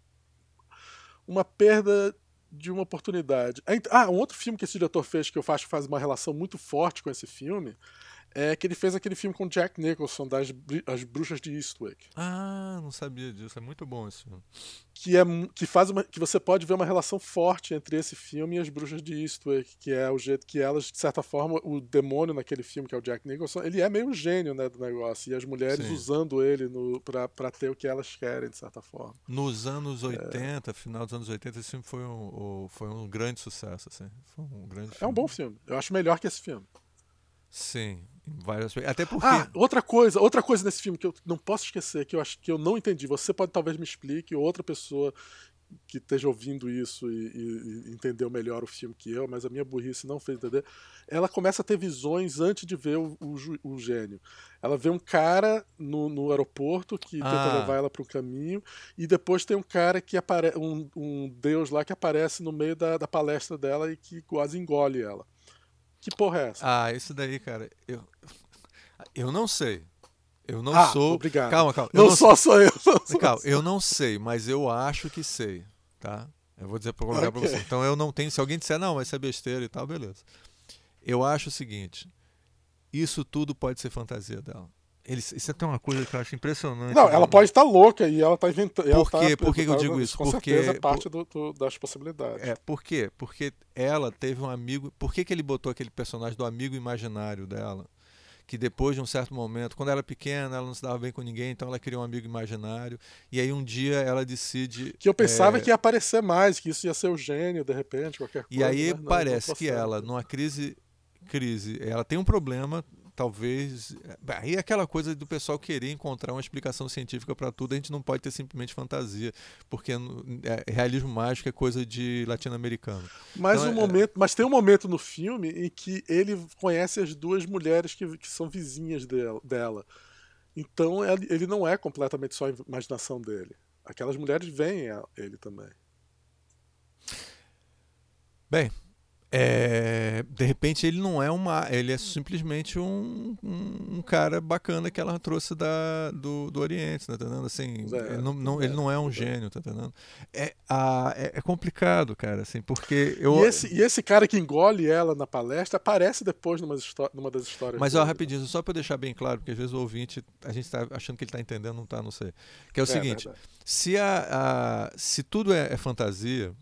uma perda de uma oportunidade. Ah, um outro filme que esse diretor fez que eu acho que faz uma relação muito forte com esse filme é que ele fez aquele filme com Jack Nicholson, das As Bruxas de Eastwick. Ah, não sabia disso. É muito bom esse filme. Que, é, que, faz uma, que você pode ver uma relação forte entre esse filme e As Bruxas de Eastwick, que é o jeito que elas, de certa forma, o demônio naquele filme, que é o Jack Nicholson, ele é meio gênio né, do negócio. E as mulheres Sim. usando ele no, pra, pra ter o que elas querem, de certa forma. Nos anos 80, é... final dos anos 80, esse filme foi um, foi um grande sucesso. Assim. Foi um grande É um bom filme. Eu acho melhor que esse filme. Sim, várias Até porque. Ah, outra coisa, outra coisa nesse filme que eu não posso esquecer, que eu acho que eu não entendi. Você pode talvez me explique, ou outra pessoa que esteja ouvindo isso e, e, entendeu melhor o filme que eu, mas a minha burrice não fez entender. Ela começa a ter visões antes de ver o, o, o gênio. Ela vê um cara no, no aeroporto que ah. tenta levar ela para um caminho, e depois tem um cara que aparece, um, um deus lá que aparece no meio da, da palestra dela e que quase engole ela. Que porra é essa? Ah, isso daí, cara, eu, eu não sei. Eu não ah, sou. Obrigado. Calma, calma. Não, não só sou eu. Não calma, eu não sei, mas eu acho que sei, tá? Eu vou dizer para okay. pra você. Então eu não tenho. Se alguém disser, não, vai ser besteira e tal, beleza. Eu acho o seguinte: isso tudo pode ser fantasia dela. Eles, isso é até uma coisa que eu acho impressionante. Não, né? ela pode estar louca e ela está inventando. Por quê? Tá, por que eu digo isso? Com porque, certeza parte do, do, das possibilidades. É, por quê? Porque ela teve um amigo. Por que, que ele botou aquele personagem do amigo imaginário dela? Que depois de um certo momento, quando ela era pequena, ela não se dava bem com ninguém, então ela queria um amigo imaginário. E aí um dia ela decide. Que eu pensava é... que ia aparecer mais, que isso ia ser o gênio, de repente, qualquer coisa. E aí parece não, que ela, numa crise, crise, ela tem um problema talvez. Aí é aquela coisa do pessoal querer encontrar uma explicação científica para tudo, a gente não pode ter simplesmente fantasia, porque é, realismo mágico é coisa de latino-americano. Mas, então, um é... momento, mas tem um momento no filme em que ele conhece as duas mulheres que, que são vizinhas dela. dela. Então ele não é completamente só a imaginação dele. Aquelas mulheres veem ele também. Bem, é, de repente ele não é uma. Ele é simplesmente um, um, um cara bacana que ela trouxe da, do, do Oriente, tá entendendo? Assim, é, ele, não, não, ele não é um gênio, tá entendendo? É, a, é, é, complicado, cara, assim, porque eu. E esse, e esse cara que engole ela na palestra aparece depois numa, numa das histórias. Mas, ó, rapidinho, só para deixar bem claro, porque às vezes o ouvinte, a gente está achando que ele está entendendo, não está, não sei. Que é o é, seguinte: se, a, a, se tudo é, é fantasia,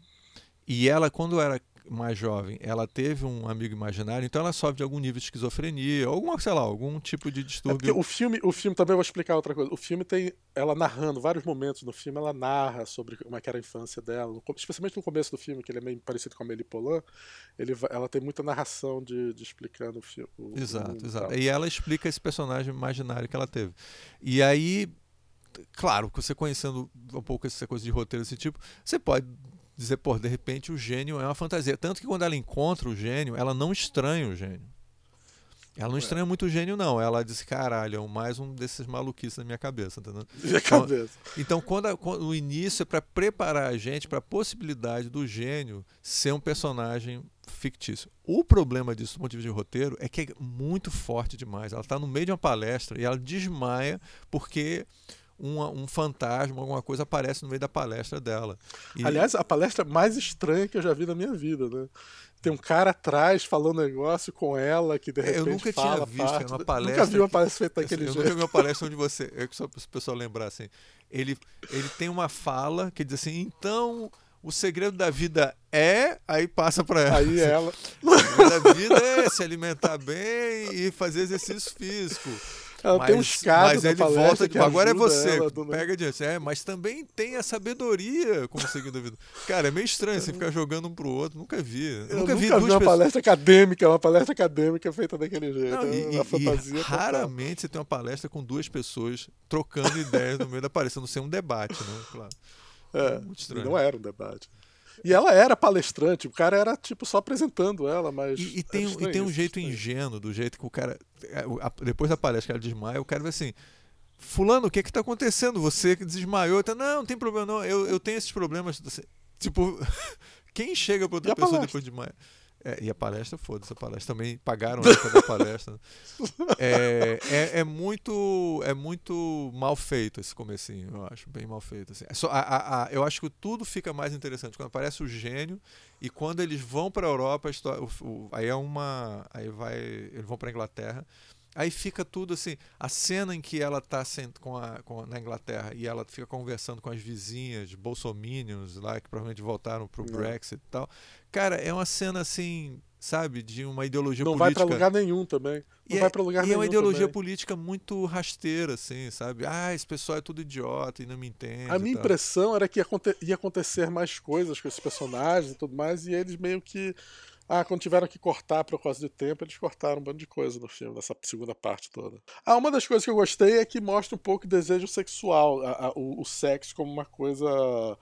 e ela, quando era mais jovem, ela teve um amigo imaginário, então ela sofre de algum nível de esquizofrenia, alguma, sei lá, algum tipo de distúrbio. É o filme, o filme também vou explicar outra coisa. O filme tem ela narrando vários momentos no filme, ela narra sobre como é era a infância dela, especialmente no começo do filme, que ele é meio parecido com a Amélie Poulain, ele, ela tem muita narração de, de explicando o filme. exato, exato. E ela explica esse personagem imaginário que ela teve. E aí claro, você conhecendo um pouco essa coisa de roteiro desse tipo, você pode dizer, pô, de repente o gênio é uma fantasia. Tanto que quando ela encontra o gênio, ela não estranha o gênio. Ela não estranha muito o gênio, não. Ela disse, caralho, é mais um desses maluquices na minha cabeça, entendeu? Minha então, cabeça. Então, quando, a, quando, o início é para preparar a gente para a possibilidade do gênio ser um personagem fictício. O problema disso, do ponto de vista de roteiro, é que é muito forte demais. Ela está no meio de uma palestra e ela desmaia porque um, um fantasma, alguma coisa aparece no meio da palestra dela. E... Aliás, a palestra mais estranha que eu já vi na minha vida, né? tem um cara atrás falando negócio com ela que de repente Eu nunca tinha visto uma palestra. Nunca vi uma palestra feita daquele eu jeito. Eu nunca vi uma palestra onde você, é só para o pessoal lembrar assim, ele ele tem uma fala que diz assim, então o segredo da vida é, aí passa para ela. Aí ela. O segredo da vida é se alimentar bem e fazer exercício físico. Ela mas, tem uns casos mas ele volta, que agora é você, ela, pega adiante. É, mas também tem a sabedoria como seguindo a vida. Cara, é meio estranho você ficar jogando um pro outro, nunca vi. Eu nunca, vi, vi uma pessoas... palestra acadêmica, uma palestra acadêmica feita daquele jeito. Não, e, uma fantasia e raramente você tem uma palestra com duas pessoas trocando ideias no meio da palestra, não ser um debate, né? Claro. É, Muito estranho. não era um debate. E ela era palestrante, o cara era tipo só apresentando ela, mas. E, e tem, e tem um jeito ingênuo, do jeito que o cara. É, depois da palestra que ela desmaia, o cara vai assim. Fulano, o que é que tá acontecendo? Você que desmaiou. Tá, não, não tem problema, não. Eu, eu tenho esses problemas. Tipo, quem chega pra outra pessoa palestra? depois de desmaia? É, e a palestra, foda-se, a palestra também pagaram pra palestra. É, é, é, muito, é muito mal feito esse comecinho, eu acho, bem mal feito. Assim. É só, a, a, a, eu acho que tudo fica mais interessante quando aparece o gênio e quando eles vão para a Europa, aí é uma, aí vai, eles vão para Inglaterra. Aí fica tudo assim, a cena em que ela está com a, com, na Inglaterra e ela fica conversando com as vizinhas bolsominions lá, que provavelmente voltaram para o Brexit e tal. Cara, é uma cena assim, sabe, de uma ideologia não política. Não vai para lugar nenhum também. Não e vai para lugar e nenhum. é uma ideologia também. política muito rasteira, assim, sabe? Ah, esse pessoal é tudo idiota e não me entende. A minha impressão era que ia, ia acontecer mais coisas com esses personagens e tudo mais, e eles meio que ah, quando tiveram que cortar por causa de tempo, eles cortaram um bando de coisa no filme, nessa segunda parte toda. Ah, uma das coisas que eu gostei é que mostra um pouco o desejo sexual, a, a, o, o sexo como uma coisa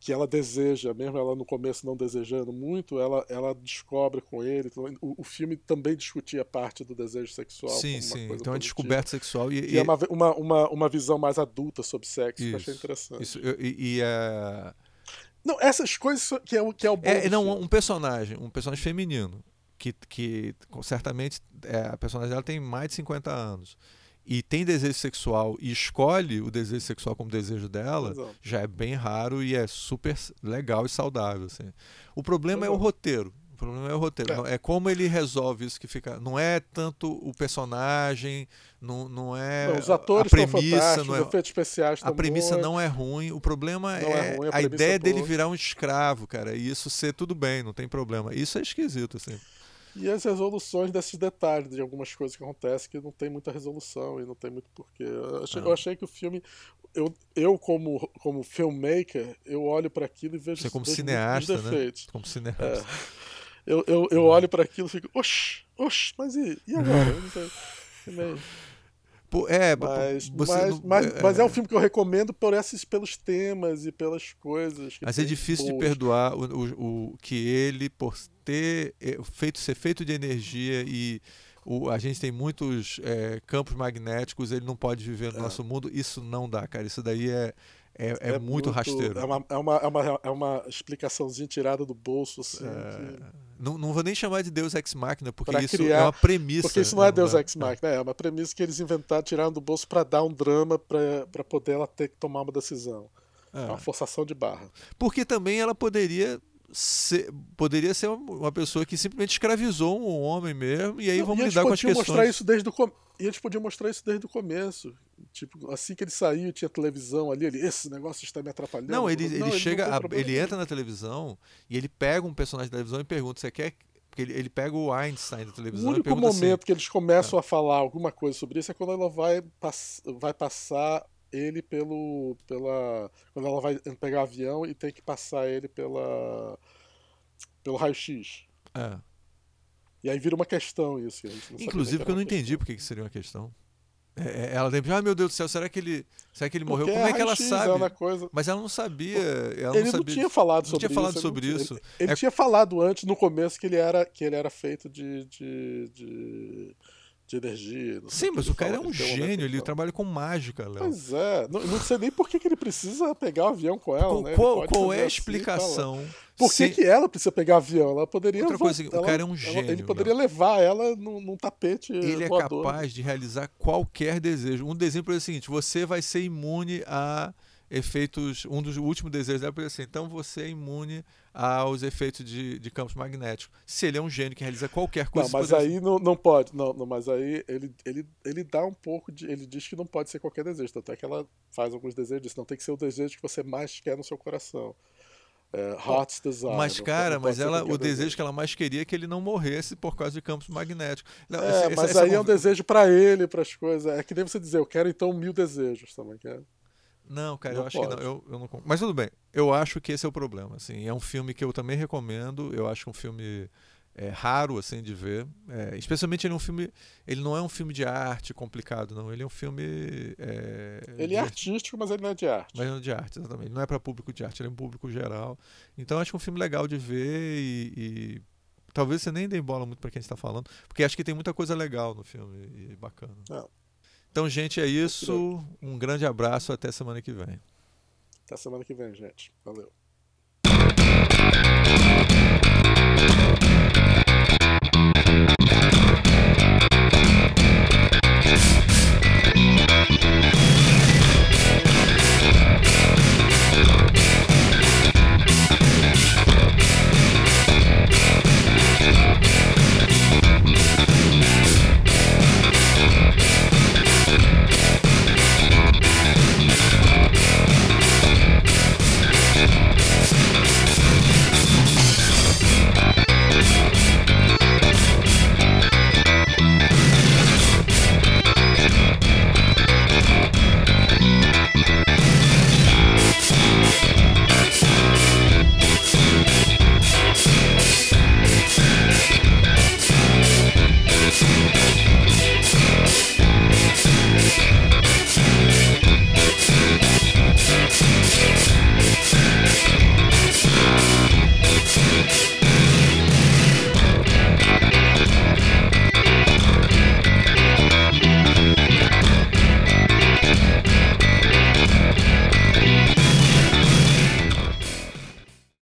que ela deseja, mesmo ela no começo não desejando muito, ela, ela descobre com ele. Então, o, o filme também discutia parte do desejo sexual. Sim, sim. Então é descoberta sexual. E, e, é uma, uma, uma, uma visão mais adulta sobre sexo, isso, que eu achei interessante. Isso, e, e é. Não, essas coisas que é, que é o bom. É, não, um personagem, um personagem feminino, que, que certamente é, a personagem dela tem mais de 50 anos e tem desejo sexual e escolhe o desejo sexual como desejo dela, Exato. já é bem raro e é super legal e saudável. Assim. O problema Exato. é o roteiro. O problema é o roteiro. É. é. como ele resolve isso que fica. Não é tanto o personagem, não, não é. Não, os atores a premissa, não é, efeitos especiais A premissa bons. não é ruim. O problema é, é ruim, a, a ideia é dele virar um escravo, cara. E isso ser tudo bem, não tem problema. Isso é esquisito, assim. E as resoluções desses detalhes, de algumas coisas que acontecem que não tem muita resolução e não tem muito porquê. Eu achei, eu achei que o filme. Eu, eu como, como filmmaker, eu olho para aquilo e vejo Você como cineasta, né? Como cineasta. É. Eu, eu, eu olho para aquilo e fico, oxe, oxe, mas e, e agora? Sei. É, mas, mas, não, mas, é, mas, é um filme que eu recomendo por esses, pelos temas e pelas coisas. mas é difícil boas. de perdoar o, o, o, que ele, por ter é, feito ser feito de energia e o, a gente tem muitos é, campos magnéticos, ele não pode viver no é. nosso mundo. Isso não dá, cara. Isso daí é, é, é, é muito, muito, rasteiro. É uma, é, uma, é, uma, é uma explicaçãozinha tirada do bolso. Assim, é... que... não, não vou nem chamar de Deus Ex Machina, porque pra isso criar... é uma premissa. Porque isso não é Deus Ex Machina, é uma premissa que eles inventaram, tiraram do bolso para dar um drama para poder ela ter que tomar uma decisão. É. é uma forçação de barra. Porque também ela poderia Ser, poderia ser uma pessoa que simplesmente escravizou um homem mesmo, e aí não, vamos e lidar com as questões. Mostrar isso desde o com... E eles podiam mostrar isso desde o começo. Tipo, assim que ele saiu, tinha televisão ali, ele, esse negócio está me atrapalhando. Não, ele, ele, não, ele chega, a, ele entra na televisão e ele pega um personagem da televisão e pergunta: você quer porque ele, ele pega o Einstein da televisão. O único assim, momento assim, que eles começam é. a falar alguma coisa sobre isso é quando ela vai, pass vai passar ele pelo. pela. Quando ela vai pegar o avião e tem que passar ele pela. pelo raio-x. É. E aí vira uma questão isso. Inclusive, que eu não entendi por que seria uma questão. É, é, ela sempre, ah, meu Deus do céu, será que ele, será que ele morreu? Como é que ela sabe? Coisa... Mas ela não sabia. Ela ele não, sabia, não tinha falado não sobre tinha falado isso. Sobre isso. Ele, ele é... tinha falado antes, no começo, que ele era, que ele era feito de, de, de, de energia. Sim, mas o cara é um gênio, ele trabalha com mágica, Léo. Pois é, não, não sei nem por que, que ele precisa pegar o avião com ela, qual, né? Qual, qual é a assim, explicação? por que, se... que ela precisa pegar o avião? Ela poderia. Outra coisa, ela, o cara é um gênio. Ela, ele poderia Léo. levar ela num, num tapete. Ele voador. é capaz de realizar qualquer desejo. Um desenho é o seguinte: você vai ser imune a efeitos. Um dos últimos desejos dela foi assim: então você é imune aos efeitos de, de campos magnéticos. Se ele é um gênio que realiza qualquer coisa. Não, mas aí não, não pode. Não, não, mas aí ele, ele, ele dá um pouco de. Ele diz que não pode ser qualquer desejo. Tanto é que ela faz alguns desejos. Não tem que ser o desejo que você mais quer no seu coração. É, heart's desire. Mas, cara, mas ela, o desejo, que ela mais queria é que ele não morresse por causa de campos magnéticos. Não, é, esse, mas esse aí é, um... é um desejo para ele, para as coisas. É que nem você dizer, eu quero então mil desejos também. Quero. Não, cara, não eu acho pode. que não. Eu, eu não. Mas tudo bem. Eu acho que esse é o problema. Assim, é um filme que eu também recomendo. Eu acho um filme é, raro assim de ver. É, especialmente ele é um filme. Ele não é um filme de arte complicado, não. Ele é um filme. É, ele é artístico, mas ele não é de arte. Mas não é de arte, exatamente. Ele não é para público de arte, ele é um público geral. Então acho que é um filme legal de ver e, e talvez você nem dê bola muito para quem está falando, porque acho que tem muita coisa legal no filme e bacana. Não. Então, gente, é isso. Um grande abraço. Até semana que vem. Até semana que vem, gente. Valeu.